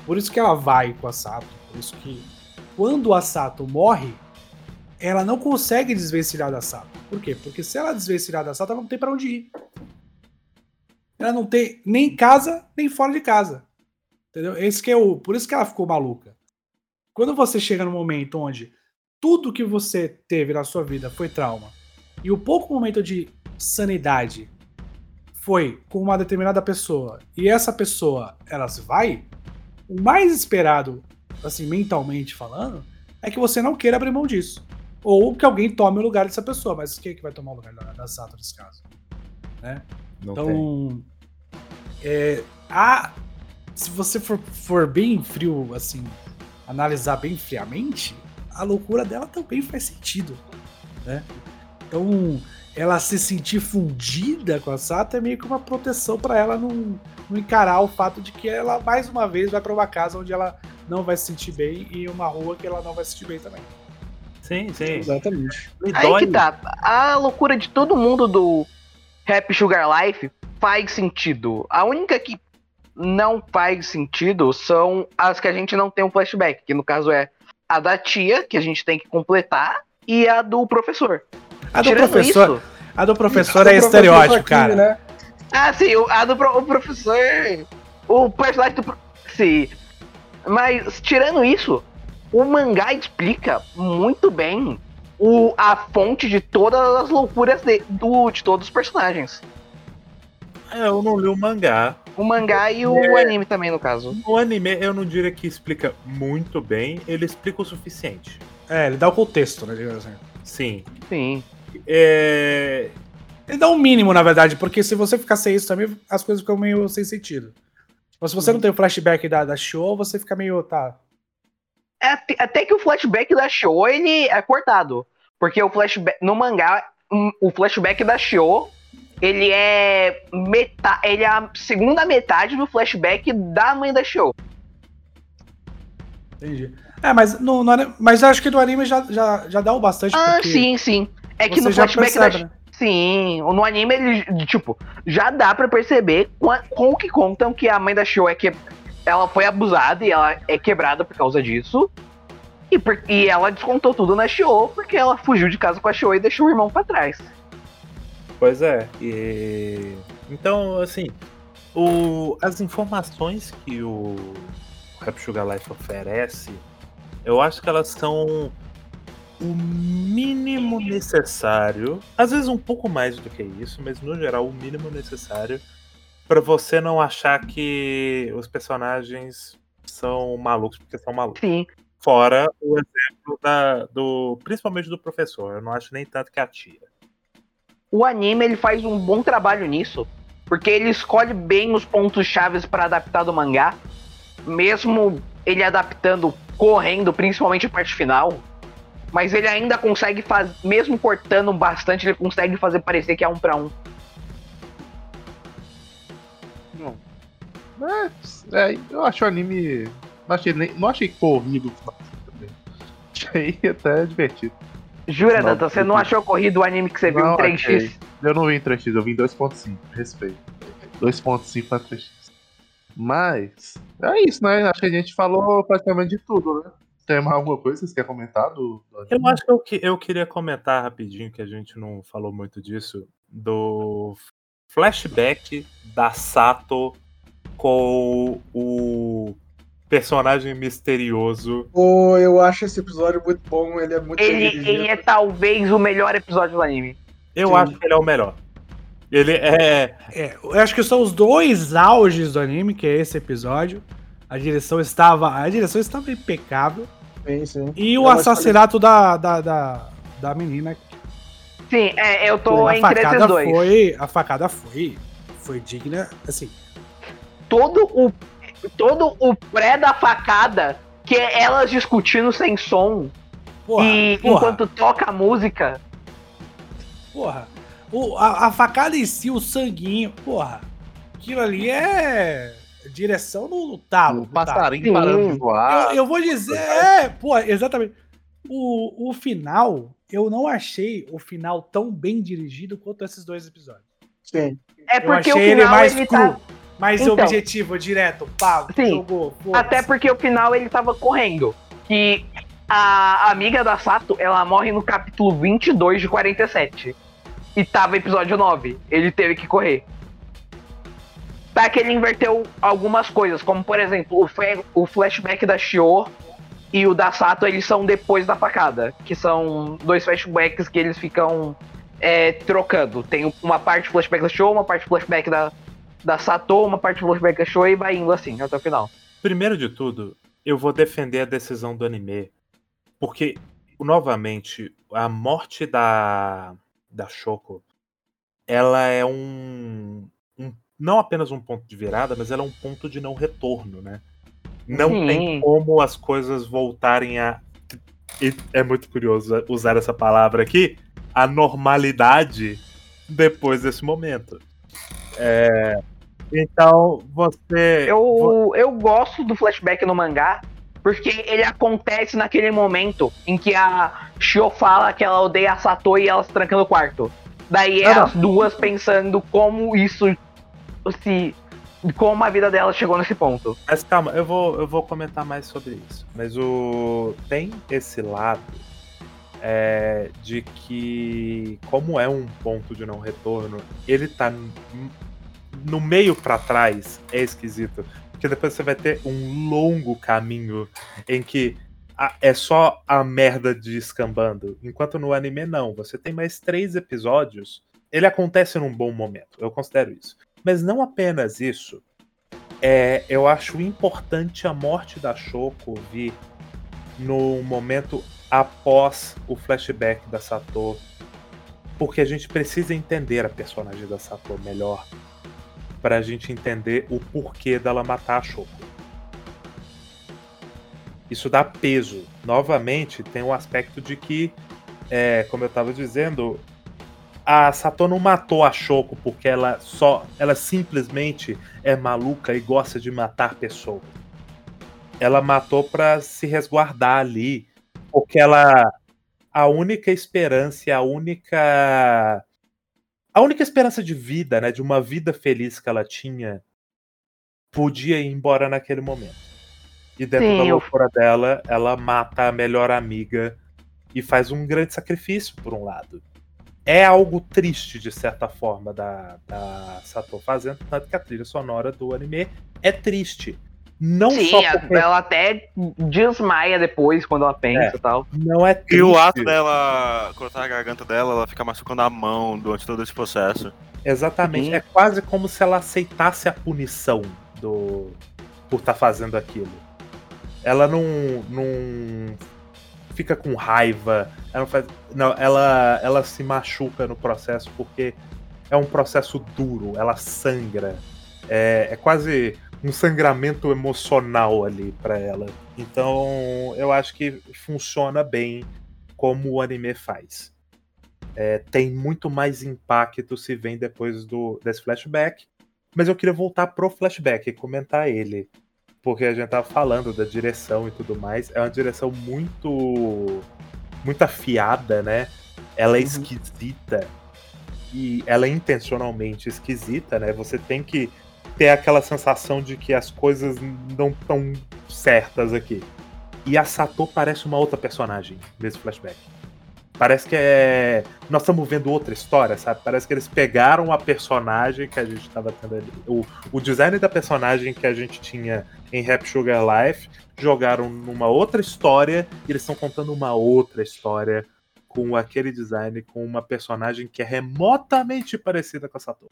Por isso que ela vai com a Sato. Por isso que quando a Sato morre, ela não consegue desvencilhar da Sato. Por quê? Porque se ela desvencilhar da Sato, ela não tem pra onde ir. Ela não tem nem em casa, nem fora de casa. Entendeu? Esse que é o, por isso que ela ficou maluca. Quando você chega no momento onde tudo que você teve na sua vida foi trauma, e o pouco momento de sanidade foi com uma determinada pessoa, e essa pessoa, ela se vai, o mais esperado, assim, mentalmente falando, é que você não queira abrir mão disso. Ou que alguém tome o lugar dessa pessoa, mas quem é que vai tomar o lugar da, da Sato nesse caso? Né? Não. Então, é, a, se você for, for bem frio, assim, analisar bem friamente, a loucura dela também faz sentido, né? Então, ela se sentir fundida com a Sato é meio que uma proteção para ela não, não encarar o fato de que ela, mais uma vez, vai para uma casa onde ela não vai se sentir bem e uma rua que ela não vai se sentir bem também. Sim, sim. Exatamente. Me Aí dói. que tá. A loucura de todo mundo do Rap Sugar Life faz sentido. A única que não faz sentido são as que a gente não tem um flashback, que no caso é a da tia, que a gente tem que completar, e a do professor. A do Tirando professor, isso- a do professor é professor estereótipo, Joaquim, cara. Né? Ah, sim, a do pro- o professor. O personagem do. Sim. Mas, tirando isso, o mangá explica muito bem o, a fonte de todas as loucuras de, do, de todos os personagens. É, eu não li o mangá. O mangá e o É. anime também, no caso. O anime, eu não diria que explica muito bem, ele explica o suficiente. É, ele dá o contexto, né? digamos assim. Sim. Sim. É, Ele dá um mínimo, na verdade, porque se você ficar sem isso também, as coisas ficam meio sem sentido. Mas se você não tem o flashback da, da show, você fica meio, tá. É, Até, que o flashback da Show, ele é cortado. Porque o flashback. No mangá, hum, o flashback da Show, ele é. Meta, ele é a segunda metade do flashback da mãe da Show. Entendi. É, mas, no, no mas acho que no anime já, já, já dá o bastante. Ah, sim, sim. É que no flashback percebe, da né? Sim, no anime ele, tipo, já dá pra perceber com, com o que contam que a mãe da Shio é que ela foi abusada e ela é quebrada por causa disso. E, por- e ela descontou tudo na Shio porque ela fugiu de casa com a Shio e deixou o irmão pra trás. Pois é. E... Então, assim, o... as informações que o Rap Sugar Life oferece, eu acho que elas são o mínimo necessário, às vezes um pouco mais do que isso, mas no geral o mínimo necessário pra você não achar que os personagens são malucos porque são malucos. Sim. Fora o exemplo da, do, principalmente do professor. Eu não acho nem tanto que a tia. O anime ele faz um bom trabalho nisso, porque ele escolhe bem os pontos chaves pra adaptar do mangá, mesmo ele adaptando correndo, principalmente a parte final. Mas ele ainda consegue fazer, mesmo cortando bastante, ele consegue fazer parecer que é um pra um. É, eu acho o anime. Não achei, nem, não achei corrido também. Achei até divertido. Jura, Não, Danta, você não achou corrido o anime que você viu Não, em 3x? achei. Eu não vi em 3x, eu vi em 2.5. Respeito. 2.5 pra 3x. Mas, é isso, né? Acho que a gente falou praticamente de tudo, né? Tem mais alguma coisa que vocês querem comentar do, do? Eu acho que eu, que- eu queria comentar rapidinho, que a gente não falou muito disso, do flashback da Sato com o personagem misterioso. Pô, eu acho esse episódio muito bom, ele é muito Ele, ele é talvez o melhor episódio do anime. Eu Sim. acho que ele é o melhor. Ele é. É, eu acho que são os dois auges do anime, que é esse episódio. A direção estava. A direção estava impecável. Sim, sim. E o uma assassinato da, da, da, da menina. Sim, é, eu tô a entre esses dois. foi. A facada foi. Foi digna. Assim. Todo o todo o pré da facada, que é elas discutindo sem som, Porra, e porra, enquanto toca a música, porra. O, a, a facada em si, o sanguinho, porra. Aquilo ali é. Direção no, no talo. O talo. passarinho Sim. parando de voar. Eu, eu vou dizer, é, pô, exatamente. O, o final, eu não achei o final tão bem dirigido quanto esses dois episódios. Sim. é Eu porque achei o ele final mais ele cru, tá. Mais Então. objetivo, direto, pá, Sim. jogou. foda-se. Até porque o final ele tava correndo. Que a amiga da Sato, ela morre no capítulo 22 de 47. E tava episódio 9. Ele teve que correr. Tá que ele inverteu algumas coisas, como por exemplo, o, o flashback da Shio e o da Sato, eles são depois da facada. Que são dois flashbacks que eles ficam é, trocando. Tem uma parte flashback da Shio, uma parte flashback da, da Sato, uma parte flashback da Shio e vai indo assim até o final. Primeiro de tudo, eu vou defender a decisão do anime. Porque, novamente, a morte da, da Shoko, ela é um, um- Não apenas um ponto de virada, mas ela é um ponto de não retorno, né? Não Sim. tem como as coisas voltarem a. é muito curioso usar essa palavra aqui. A normalidade depois desse momento. É, então, você. Eu, eu gosto do flashback no mangá, porque ele acontece naquele momento em que a Shio fala que ela odeia a Sato e ela se tranca no quarto. Daí é Ah, as duas pensando como isso se. como a vida dela chegou nesse ponto. Mas calma, eu vou, eu vou comentar mais sobre isso. Mas o tem esse lado é, de que, como é um ponto de não retorno, ele tá no meio pra trás, é esquisito. Porque depois você vai ter um longo caminho em que a- é só a merda descambando. Enquanto no anime, não. Você tem mais três episódios. Ele acontece num bom momento. Eu considero isso. Mas não apenas isso. É, eu acho importante a morte da Shoko vir no momento após o flashback da Sato. Porque a gente precisa entender a personagem da Sato melhor. Pra gente entender o porquê dela matar a Shoko. Isso dá peso. Novamente, tem o aspecto de que, é, como eu estava dizendo, a Sato não matou a Shoko porque ela só, ela simplesmente é maluca e gosta de matar pessoas. Ela matou para se resguardar ali, porque ela a única esperança, a única a única esperança de vida, né, de uma vida feliz que ela tinha, podia ir embora naquele momento. E dentro Sim, da eu- loucura dela, ela mata a melhor amiga e faz um grande sacrifício por um lado. É algo triste, de certa forma, da, da Sato fazendo, tanto que a trilha sonora do anime é triste. Não Sim, só porque ela até desmaia depois quando ela pensa e tal. não é triste. E o ato dela cortar a garganta dela, ela fica machucando a mão durante todo esse processo. Exatamente. Sim. É quase como se ela aceitasse a punição do por estar fazendo aquilo. Ela não, não fica com raiva. Ela não faz. Não, ela, ela se machuca no processo porque é um processo duro. Ela sangra. É, é quase um sangramento emocional ali pra ela. Então eu acho que funciona bem como o anime faz é, tem muito mais impacto se vem depois do, desse flashback. Mas eu queria voltar pro flashback e comentar ele. Porque a gente tava falando da direção e tudo mais. É uma direção muito. muito afiada, né? Ela é Uhum. esquisita. E ela é intencionalmente esquisita, né? Você tem que ter aquela sensação de que as coisas não estão certas aqui. E a Sato parece uma outra personagem nesse flashback. Parece que é. Nós estamos vendo outra história, sabe? Parece que eles pegaram a personagem que a gente estava tendo ali. O, o design da personagem que a gente tinha em Rap Sugar Life, jogaram numa outra história e eles estão contando uma outra história com aquele design, com uma personagem que é remotamente parecida com a Sato.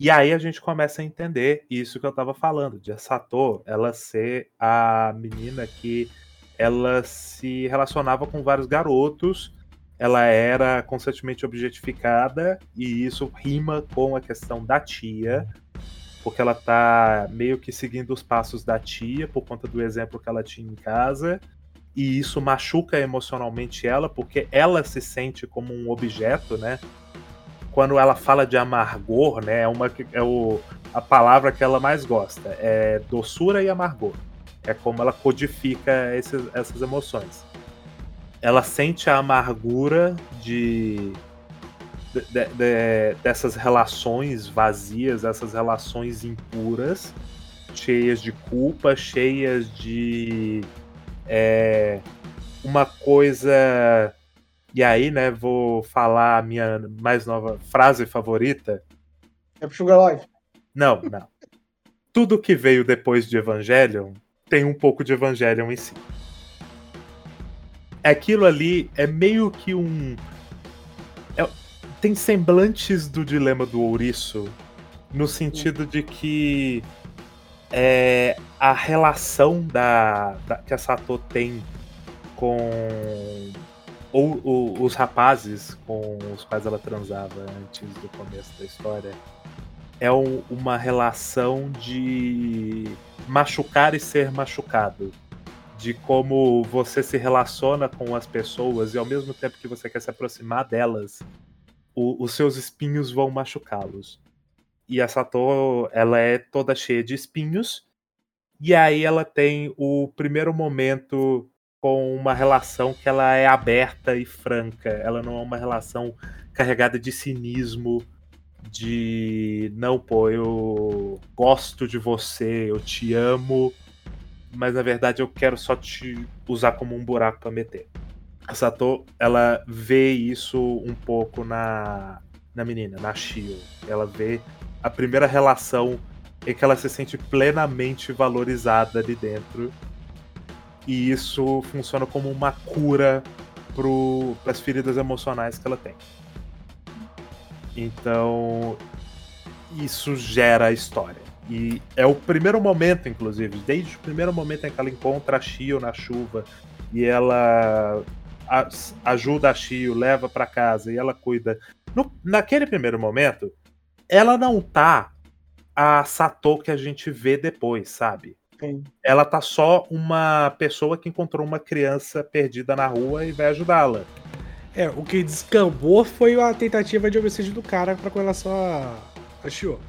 E aí a gente começa a entender isso que eu tava falando, de a Sato ela ser a menina que ela se relacionava com vários garotos, ela era constantemente objetificada, e isso rima com a questão da tia, porque ela tá meio que seguindo os passos da tia por conta do exemplo que ela tinha em casa, e isso machuca emocionalmente ela, porque ela se sente como um objeto, né? Quando ela fala de amargor, né? É, uma, é o, a palavra que ela mais gosta. É doçura e amargor. É como ela codifica esses- essas emoções. Ela sente a amargura de, de- de- de- dessas relações vazias, essas relações impuras, cheias de culpa, cheias de é, uma coisa. E aí, né, vou falar a minha mais nova frase favorita. É pro Sugar Life. Não, não. Tudo que veio depois de Evangelion tem um pouco de Evangelion em si. Aquilo ali é meio que um. é- tem semblantes do dilema do ouriço, no sentido de que é, a relação da, da- que a Sato tem com ou, ou os rapazes com os quais ela transava antes do começo da história é um- uma relação de machucar e ser machucado. De como você se relaciona com as pessoas e ao mesmo tempo que você quer se aproximar delas, o- os seus espinhos vão machucá-los. E a Sato, ela é toda cheia de espinhos. E aí ela tem o primeiro momento com uma relação que ela é aberta e franca. Ela não é uma relação carregada de cinismo, de não, pô, eu gosto de você, eu te amo, mas na verdade eu quero só te usar como um buraco pra meter. A Sato, ela vê isso um pouco na, na menina, na Shio. Ela vê a primeira relação em que ela se sente plenamente valorizada ali dentro. E isso funciona como uma cura para as feridas emocionais que ela tem. Então, isso gera a história. E é o primeiro momento, inclusive, desde o primeiro momento em que ela encontra a Shio na chuva e ela ajuda a Shio, leva pra casa e ela cuida. No- naquele primeiro momento, ela não tá a Sato que a gente vê depois, sabe? Sim. Ela tá só uma pessoa que encontrou uma criança perdida na rua e vai ajudá-la. É, o que descambou foi a tentativa de homicídio do cara pra com relação a, a Shio.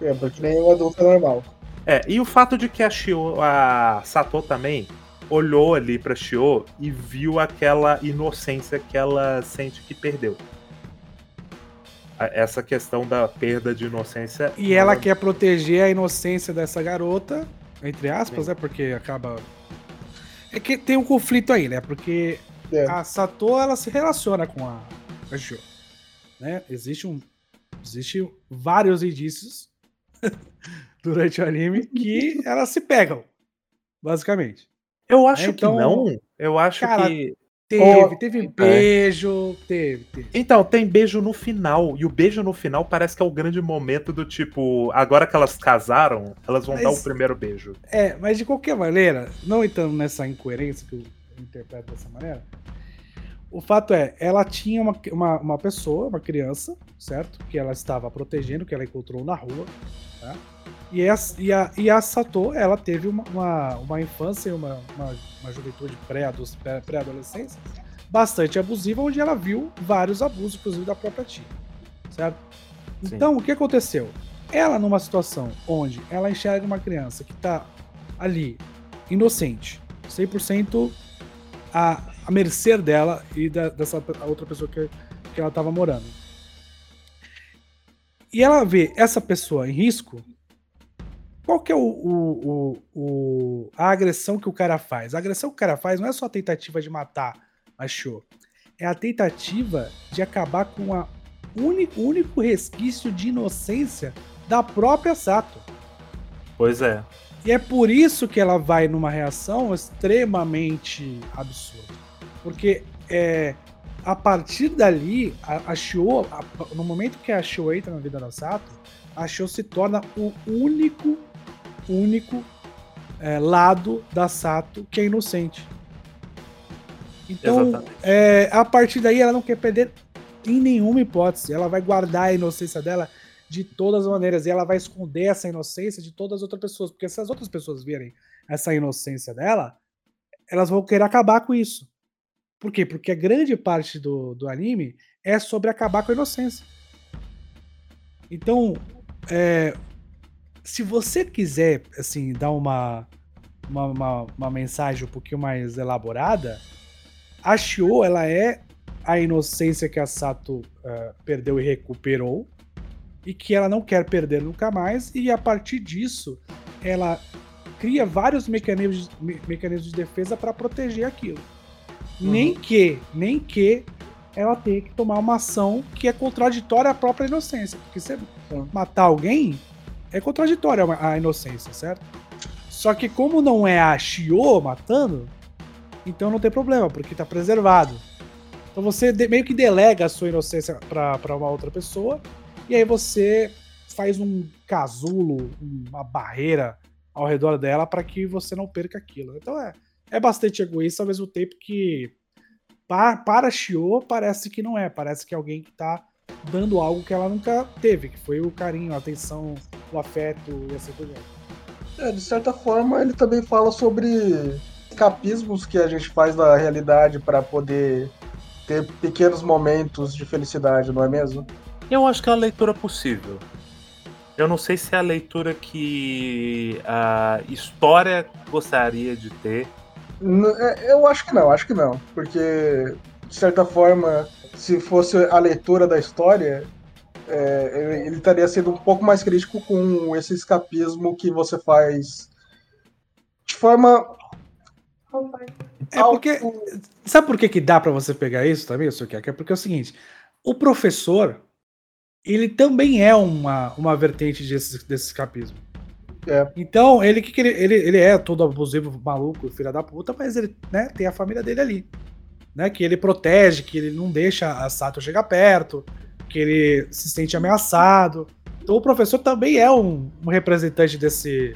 É, porque nem um adulto é normal. É, e o fato de que a Shio, a Sato também olhou ali pra Shio e viu aquela inocência que ela sente que perdeu. Essa questão da perda de inocência. E ela quer proteger a inocência dessa garota, entre aspas, Sim. né? Porque acaba. É que tem um conflito aí, né? Porque É. a Sato ela se relaciona com a, a Jo. Né? Existe um. Existe vários indícios durante o anime que elas se pegam. Basicamente. Eu acho Então, que não. Eu acho cara, que. Teve, Oh, teve beijo, teve, teve. Então, tem beijo no final. E o beijo no final parece que é o grande momento do tipo. Agora que elas casaram, elas vão Mas- dar o primeiro beijo. É, mas de qualquer maneira, não entrando nessa incoerência que eu interpreto dessa maneira, o fato é, ela tinha uma, uma, uma pessoa, uma criança, certo? Que ela estava protegendo, que ela encontrou na rua, tá? E a, e a, e a Sato, ela teve uma, uma, uma infância e uma, uma, uma juventude pré-ado- pré-adolescência bastante abusiva, onde ela viu vários abusos, inclusive da própria tia, certo? Sim. Então, o que aconteceu? Ela, numa situação onde ela enxerga uma criança que tá ali, inocente, 100% à, à mercê dela e da- dessa outra pessoa que, que ela tava morando. E ela vê essa pessoa em risco, qual que é o, o- o- o- a agressão que o cara faz? A agressão que o cara faz não é só a tentativa de matar a Sho, é a tentativa de acabar com a único, único resquício de inocência da própria Sato. Pois é. E é por isso que ela vai numa reação extremamente absurda. Porque é, a partir dali, a, a Shio, a- no momento que a Shio entra na vida da Sato, a Shio se torna o único, único é, lado da Sato que é inocente. Então, é, a partir daí, ela não quer perder em nenhuma hipótese. Ela vai guardar a inocência dela de todas as maneiras. E ela vai esconder essa inocência de todas as outras pessoas. Porque se as outras pessoas verem essa inocência dela, elas vão querer acabar com isso. Por quê? Porque a grande parte do, do anime é sobre acabar com a inocência. Então, é, se você quiser, assim, dar uma, uma, uma, uma mensagem um pouquinho mais elaborada, a Shio, ela é a inocência que a Sato eh, perdeu e recuperou, e que ela não quer perder nunca mais, e a partir disso, ela cria vários mecanismos, me- mecanismos de defesa para proteger aquilo. Nem que, nem que ela tenha que tomar uma ação que é contraditória à própria inocência. Porque você Sim. matar alguém é contraditória a inocência, certo? Só que como não é a Shio matando, então não tem problema, porque tá preservado. Então você meio que delega a sua inocência pra uma outra pessoa, e aí você faz um casulo, uma barreira ao redor dela para que você não perca aquilo. Então é, é bastante egoísta ao mesmo tempo que pa- para a Shio parece que não é, parece que é alguém que tá dando algo que ela nunca teve, que foi o carinho, a atenção, o afeto e assim por diante. É, de certa forma, ele também fala sobre escapismos que a gente faz da realidade para poder ter pequenos momentos de felicidade, não é mesmo? Eu acho que é a leitura possível. Eu não sei se é a leitura que a história gostaria de ter. É, Eu acho que não, acho que não. Porque, de certa forma, se fosse a leitura da história, é, ele- estaria sendo um pouco mais crítico com esse escapismo que você faz de forma. É porque Sabe por que, que dá pra você pegar isso também, Sr. Kek? É porque é o seguinte: o professor, ele também é uma, uma vertente desse, desse escapismo. É. Então, ele, que que ele, ele, ele é todo abusivo, maluco, filho da puta, mas ele né, tem a família dele ali. Né, que ele protege, que ele não deixa a Sato chegar perto, que ele se sente ameaçado. Então o professor também é um, um representante desse,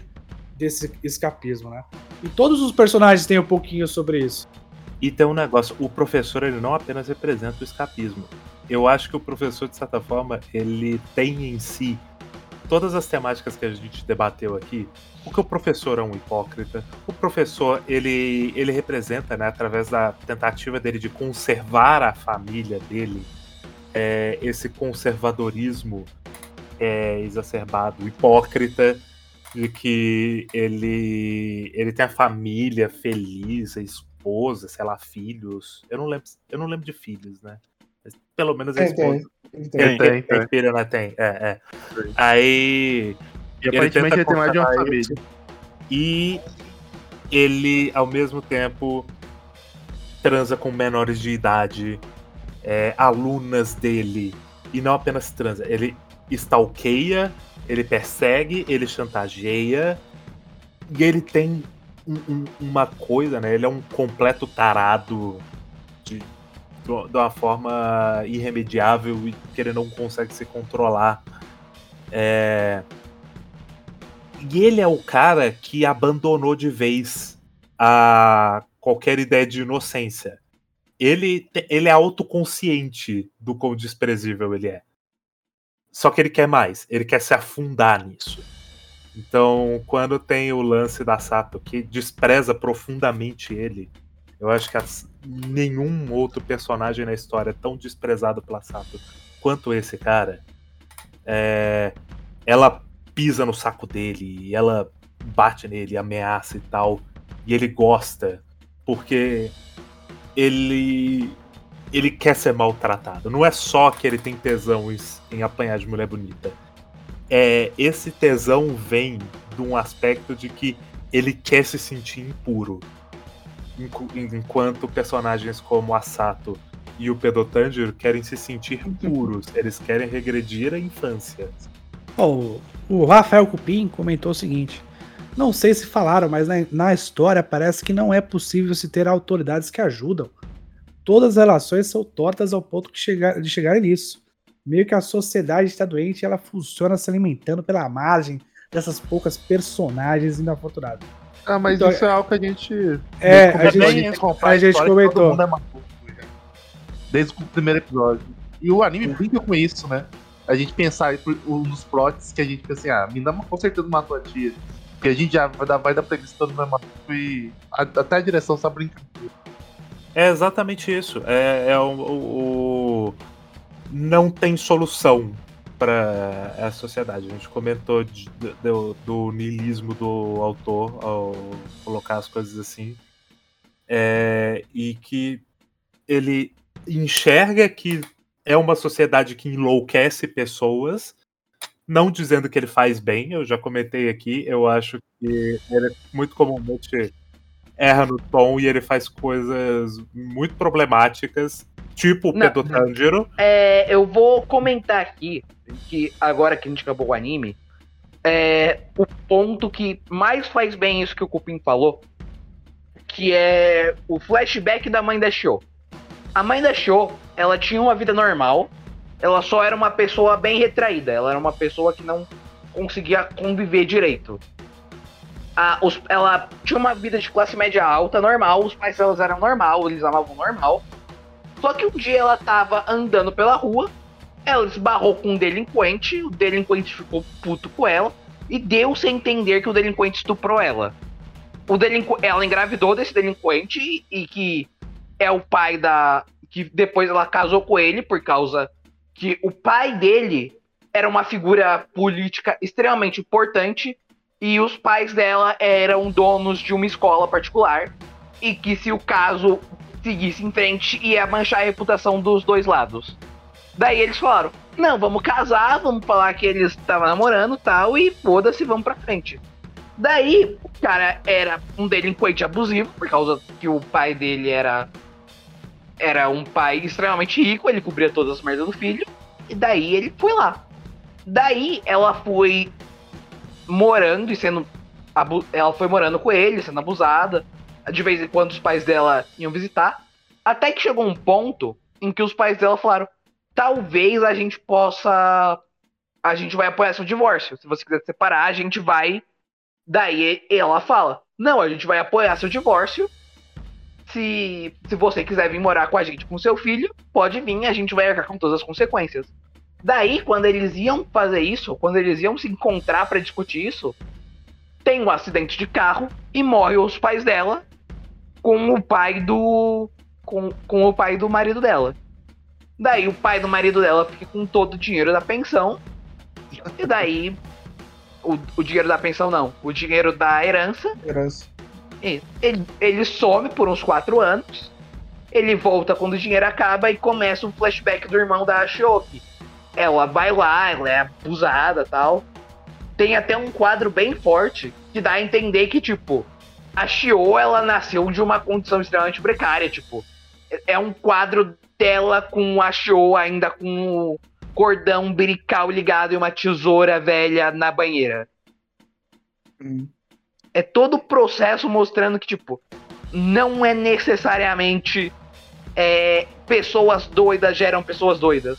desse escapismo, né? E todos os personagens têm um pouquinho sobre isso. E tem um negócio, o professor ele não apenas representa o escapismo. Eu acho que o professor, de certa forma, ele tem em si todas as temáticas que a gente debateu aqui. Porque o professor é um hipócrita. O professor, ele, ele representa, né, através da tentativa dele de conservar a família dele, é, esse conservadorismo é, exacerbado, hipócrita, de que ele, ele tem a família feliz, a esposa, sei lá, filhos. Eu não lembro, eu não lembro de filhos, né? Pelo menos a Tem, tem. esposa. Tem, Tem, tem, tem tem. né? Tem, é, é. Aí. E aparentemente ele tem mais de uma família. isso. E ele, ao mesmo tempo, transa com menores de idade, é, alunas dele. E não apenas transa, ele stalkeia, ele persegue, ele chantageia. E ele tem um- um- uma coisa, né? Ele é um completo tarado de uma- forma irremediável e que ele não consegue se controlar. É, E ele é o cara que abandonou de vez a qualquer ideia de inocência. Ele, ele é autoconsciente do quão desprezível ele é. Só que ele quer mais, ele quer se afundar nisso. Então, quando tem o lance da Sato que despreza profundamente ele, eu acho que as- nenhum outro personagem na história tão desprezado pela Sato quanto esse cara. É, ela pisa no saco dele, ela bate nele, ameaça e tal, e ele gosta, porque ele ele quer ser maltratado. Não é só que ele tem tesão em apanhar de mulher bonita. É, esse tesão vem de um aspecto de que ele quer se sentir impuro. Enqu- Enquanto personagens como a Sato e o Pedotanjiro querem se sentir puros, eles querem regredir à infância. Ó, o, Rafael Cupim comentou o seguinte: Não sei se falaram, mas na, na história parece que não é possível se ter autoridades que ajudam. Todas as relações são tortas ao ponto que chegar, de chegarem nisso. Meio que a sociedade está doente e ela funciona se alimentando pela margem dessas poucas personagens inafortunadas. Ah, mas Então, isso é algo que a gente. É, a gente- comprar a gente comentou. Todo mundo é maluco? Desde o primeiro episódio. E o anime brinca com isso, né? A gente pensar um dos plots que a gente pensa assim, ah, Minda com certeza matou a tia. Porque a gente já vai dar, vai dar preguiça todo mundo é maluco e a- até a direção só brinca com isso. É exatamente isso. É, é o, o- o- não tem solução para a sociedade. A gente comentou de- do, do niilismo do autor ao colocar as coisas assim, É, e que ele enxerga que é uma sociedade que enlouquece pessoas. Não dizendo que ele faz bem, eu já comentei aqui, eu acho que ele muito comumente erra no tom e ele faz coisas muito problemáticas, tipo o. Pedro Tanjiro. É, eu vou comentar aqui que agora que a gente acabou o anime, é o ponto que mais faz bem isso que o Cupim falou, que é o flashback da mãe da Show. A mãe da Show, ela tinha uma vida normal, ela só era uma pessoa bem retraída, ela era uma pessoa que não conseguia conviver direito. A- os- ela tinha uma vida de classe média alta, normal, os pais delas eram normal, eles amavam normal. Só que um dia ela tava andando pela rua, ela esbarrou com um delinquente, o delinquente ficou puto com ela e deu-se a entender que o delinquente estuprou ela. O delinqu... Ela engravidou desse delinquente e que é o pai da. que depois ela casou com ele por causa que o pai dele era uma figura política extremamente importante e os pais dela eram donos de uma escola particular e que se o caso seguisse em frente ia manchar a reputação dos dois lados. Daí eles falaram: não, vamos casar, vamos falar que eles estavam namorando tal, e foda-se, vamos pra frente. Daí, o cara era um delinquente abusivo, por causa que o pai dele era. Era um pai extremamente rico, ele cobria todas as merdas do filho, e daí ele foi lá. Daí ela foi morando e sendo. Ela foi morando com ele, sendo abusada. De vez em quando os pais dela iam visitar. Até que chegou um ponto em que os pais dela falaram: talvez a gente possa a gente vai apoiar seu divórcio. Se você quiser se separar, a gente vai. Daí ela fala: Não, a gente vai apoiar seu divórcio. Se, se você quiser vir morar com a gente com seu filho, pode vir, a gente vai arcar com todas as consequências. Daí, quando eles iam fazer isso, quando eles iam se encontrar pra discutir isso, tem um acidente de carro e morre os pais dela com o pai do. com, com o pai do marido dela. Daí o pai do marido dela fica com todo o dinheiro da pensão. E daí. O, o dinheiro da pensão não. O dinheiro da herança. Herança. Ele, ele some por uns quatro anos. Ele volta quando o dinheiro acaba e começa um flashback do irmão da Shioki. Ela vai lá, ela é abusada tal. Tem até um quadro bem forte que dá a entender que, tipo, a Shio, ela nasceu de uma condição extremamente precária, tipo. é- um quadro dela com a Shio ainda com o cordão umbilical ligado e uma tesoura velha na banheira. Hum. É todo o processo mostrando que, tipo, não é necessariamente é, pessoas doidas geram pessoas doidas.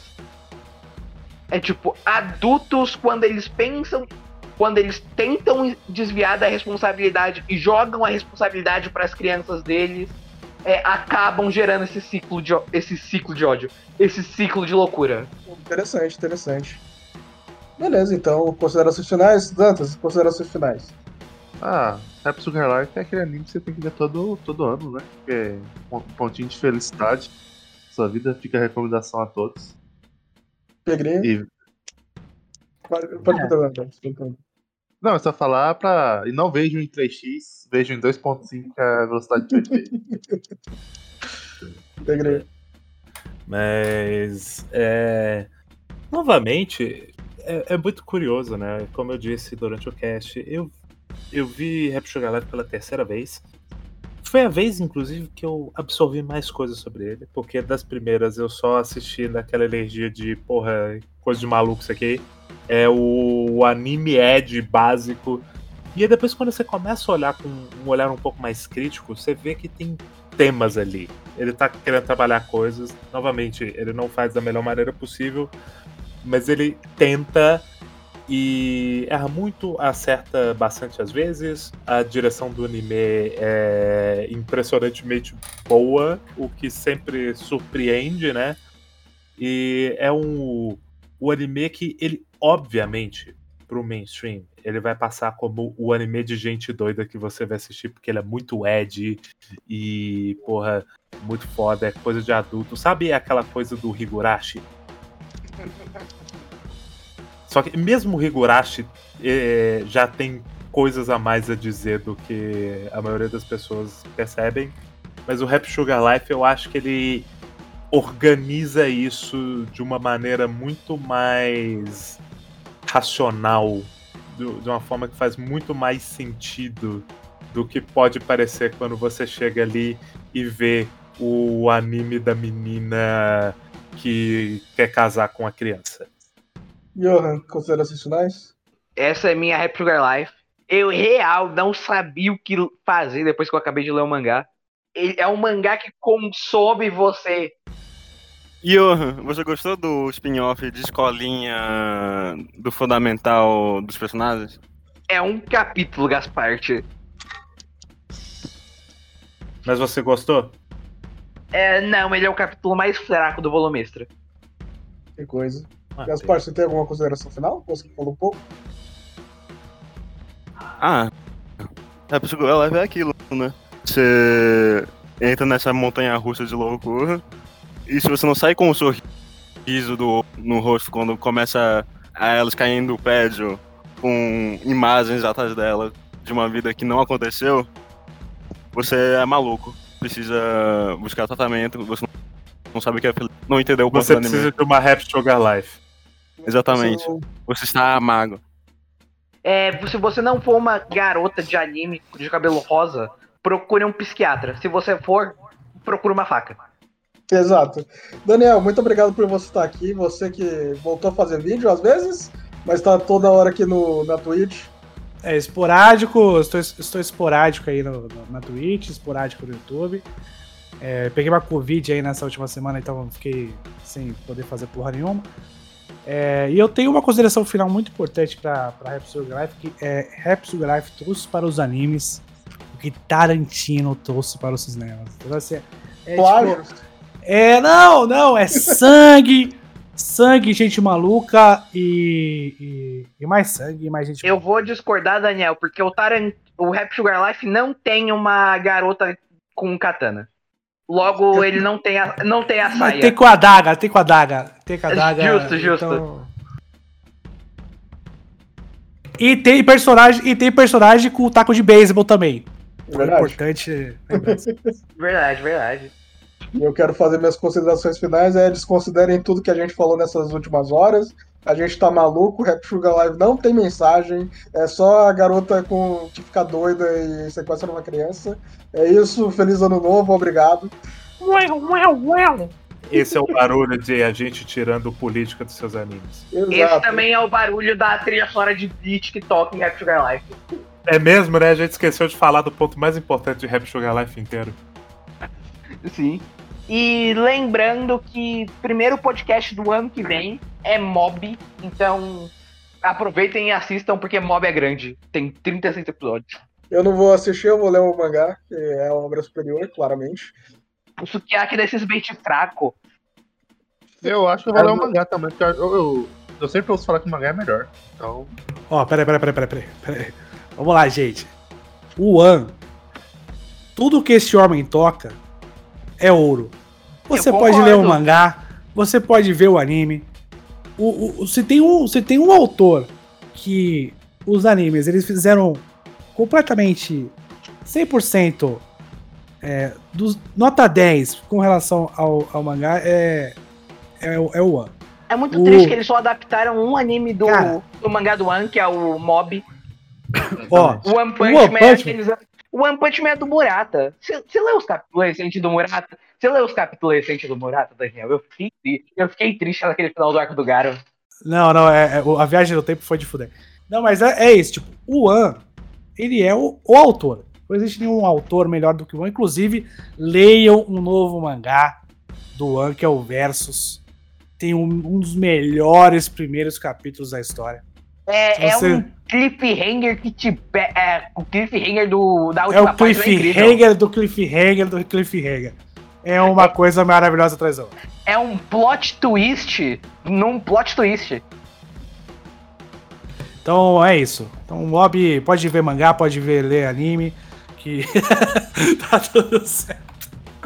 É tipo, adultos, quando eles pensam, quando eles tentam desviar da responsabilidade e jogam a responsabilidade para as crianças deles, é, acabam gerando esse ciclo, de, esse ciclo de ódio, esse ciclo de loucura. Interessante, interessante. Beleza, então, considerações finais. Dantas, considerações finais. Ah, Rap Sugar Life é aquele anime que você tem que ver todo, todo ano, né? Que é um pontinho de felicidade. Sua vida fica a recomendação a todos. Pegrinho. E, Pode, pode continuar, Dantas. Não, é só falar pra. E não vejam em 3x, vejam em 2.5 que é a velocidade de 8 Pegrinho. Mas é, novamente é, é muito curioso, né? Como eu disse durante o cast, eu, eu vi Rap Sugar Life pela terceira vez. Foi a vez, inclusive, que eu absorvi mais coisas sobre ele, porque das primeiras eu só assisti naquela energia de porra, coisa de maluco isso aqui. É o, anime Ed básico. E aí depois, quando você começa a olhar com um olhar um pouco mais crítico, você vê que tem temas ali. Ele tá querendo trabalhar coisas. Novamente, ele não faz da melhor maneira possível, mas ele tenta e erra muito, acerta bastante às vezes. A direção do anime é impressionantemente boa, o que sempre surpreende, né? E é um o anime que ele obviamente pro mainstream, ele vai passar como o anime de gente doida que você vai assistir porque ele é muito ed e, porra, muito foda, é coisa de adulto. Sabe aquela coisa do Higurashi? Só que mesmo o Higurashi eh, já tem coisas a mais a dizer do que a maioria das pessoas percebem. Mas o Rap Sugar Life eu acho que ele organiza isso de uma maneira muito mais racional, do- de uma forma que faz muito mais sentido do que pode parecer quando você chega ali e vê o anime da menina que quer casar com a criança. Johan, considerações finais? Essa é minha Sugar Life. Eu real não sabia o que fazer depois que eu acabei de ler o mangá. Ele- É um mangá que consome você. Johan, você gostou do spin-off de escolinha do fundamental dos personagens? É um capítulo, Gasparte. Mas você gostou? É, não, ele é o capítulo mais fraco do volume extra. Que coisa. Ah, Gaspar, você tem alguma consideração final? Você falou um pouco? Ah, a pessoa live é aquilo, né? Você entra nessa montanha russa de loucura e se você não sai com um sorriso do, no rosto quando começa a elas caindo do prédio com imagens atrás dela de uma vida que não aconteceu, você é maluco. Precisa buscar tratamento, você não sabe o que é feliz, não entendeu o Você precisa de uma Rap Sugar Life. Exatamente. Você Você está amargo. É, se você não for uma garota de anime de cabelo rosa, procure um psiquiatra. Se você for, procure uma faca. Exato. Daniel, muito obrigado por você estar aqui. Você que voltou a fazer vídeo às vezes, mas tá toda hora aqui no, na Twitch. É esporádico, estou, estou esporádico aí no, no- na Twitch, esporádico no YouTube. É, peguei uma Covid aí nessa última semana, então fiquei sem poder fazer porra nenhuma. É, e eu tenho uma consideração final muito importante para Rhapsody Life, que é Rhapsody Life trouxe para os animes o que Tarantino trouxe para os cinemas. Então, assim, é, Plágio. tipo, é, não, não, é sangue, sangue, gente maluca e, e, e mais sangue e mais gente Eu vou discordar, Daniel, porque o Taran... o Rap Sugar Life não tem uma garota com um katana. Logo, ele não tem a, não tem a Mas saia. tem com a daga, tem com a daga, tem com a daga. Justo, justo. então- E tem personagem, e tem personagem com o taco de beisebol também. Então, é Verdade. importante lembrar. Verdade, verdade. E eu quero fazer minhas considerações finais. É, desconsiderem tudo que a gente falou nessas últimas horas. A gente tá maluco, Rap Sugar Live não tem mensagem. É só a garota com, que fica doida e sequestra uma criança. É isso, feliz ano novo, obrigado. Esse é o barulho de a gente tirando política dos seus animes. Esse Exato. também é o barulho da trilha sonora de beat que toca em Rap Sugar Life. É mesmo, né? A gente esqueceu de falar do ponto mais importante de Rap Sugar Life inteiro. Sim. E lembrando que primeiro podcast do ano que vem é Mob, então aproveitem e assistam porque Mob é grande, tem 36 episódios. Eu não vou assistir, eu vou ler o mangá, que é a obra superior, claramente. O Sukiyaki desses bait fraco. Eu acho que eu vou ler o mangá também, porque eu, eu, eu sempre ouço falar que o mangá é melhor. Então, Ó, peraí, peraí, peraí, peraí, peraí, peraí. Vamos lá, gente. O An, tudo que esse homem toca é ouro. Você pode ler o mangá, você pode ver o anime. O, o, se, tem um, se tem um autor que os animes eles fizeram completamente 100% é, dos, nota 10 com relação ao, ao mangá, é, é, o- é o An. É muito O- triste que eles só adaptaram um anime do, Cara. do mangá do One, que é o Mob. Ó, O One Punch O One Man é Punch aqueles. O One Punch Man é do Murata. Você leu os capítulos recentes do Murata? Você leu os capítulos recentes do Murata, Daniel? Eu fiquei, eu fiquei triste naquele final do arco do Garo. Não, não, é, é- a viagem no tempo foi de fuder. Não, mas é, é isso, tipo, o An, ele é o, o autor. Não existe nenhum autor melhor do que o An. Inclusive, leiam um novo mangá do An, que é o Versus. Tem um, um dos melhores primeiros capítulos da história. É, Se você- é um cliffhanger que te. pe- É, o cliffhanger do, da É última o parte é incrível. cliffhanger do cliffhanger do cliffhanger. É uma coisa maravilhosa atrás da outra. É um plot twist num plot twist. Então é isso. Então, Mob pode ver mangá, pode ver ler anime, que tá tudo certo.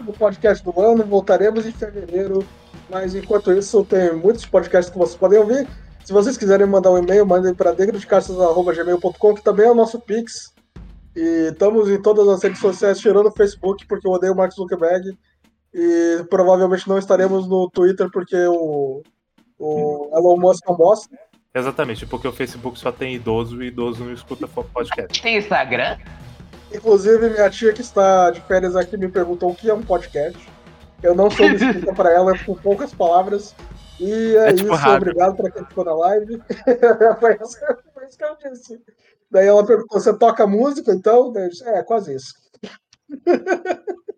no podcast do ano, voltaremos em fevereiro. Mas enquanto isso, tem muitos podcasts que vocês podem ouvir. Se vocês quiserem mandar um e-mail, mandem para degradoscarças.gmail.com, que também é o nosso Pix. E estamos em todas as redes sociais, tirando o Facebook, porque eu odeio o Mark Zuckerberg. E provavelmente não estaremos no Twitter, porque o, o Elon Musk é um bosta. Exatamente, porque o Facebook só tem idoso e idoso não escuta podcast. Tem Instagram? Inclusive, minha tia que está de férias aqui me perguntou o que é um podcast. Eu não soube explicar para ela com poucas palavras. E é, É tipo isso, obrigado para quem ficou na live. foi, isso, que eu disse. Daí ela perguntou: você toca música então? É, quase isso.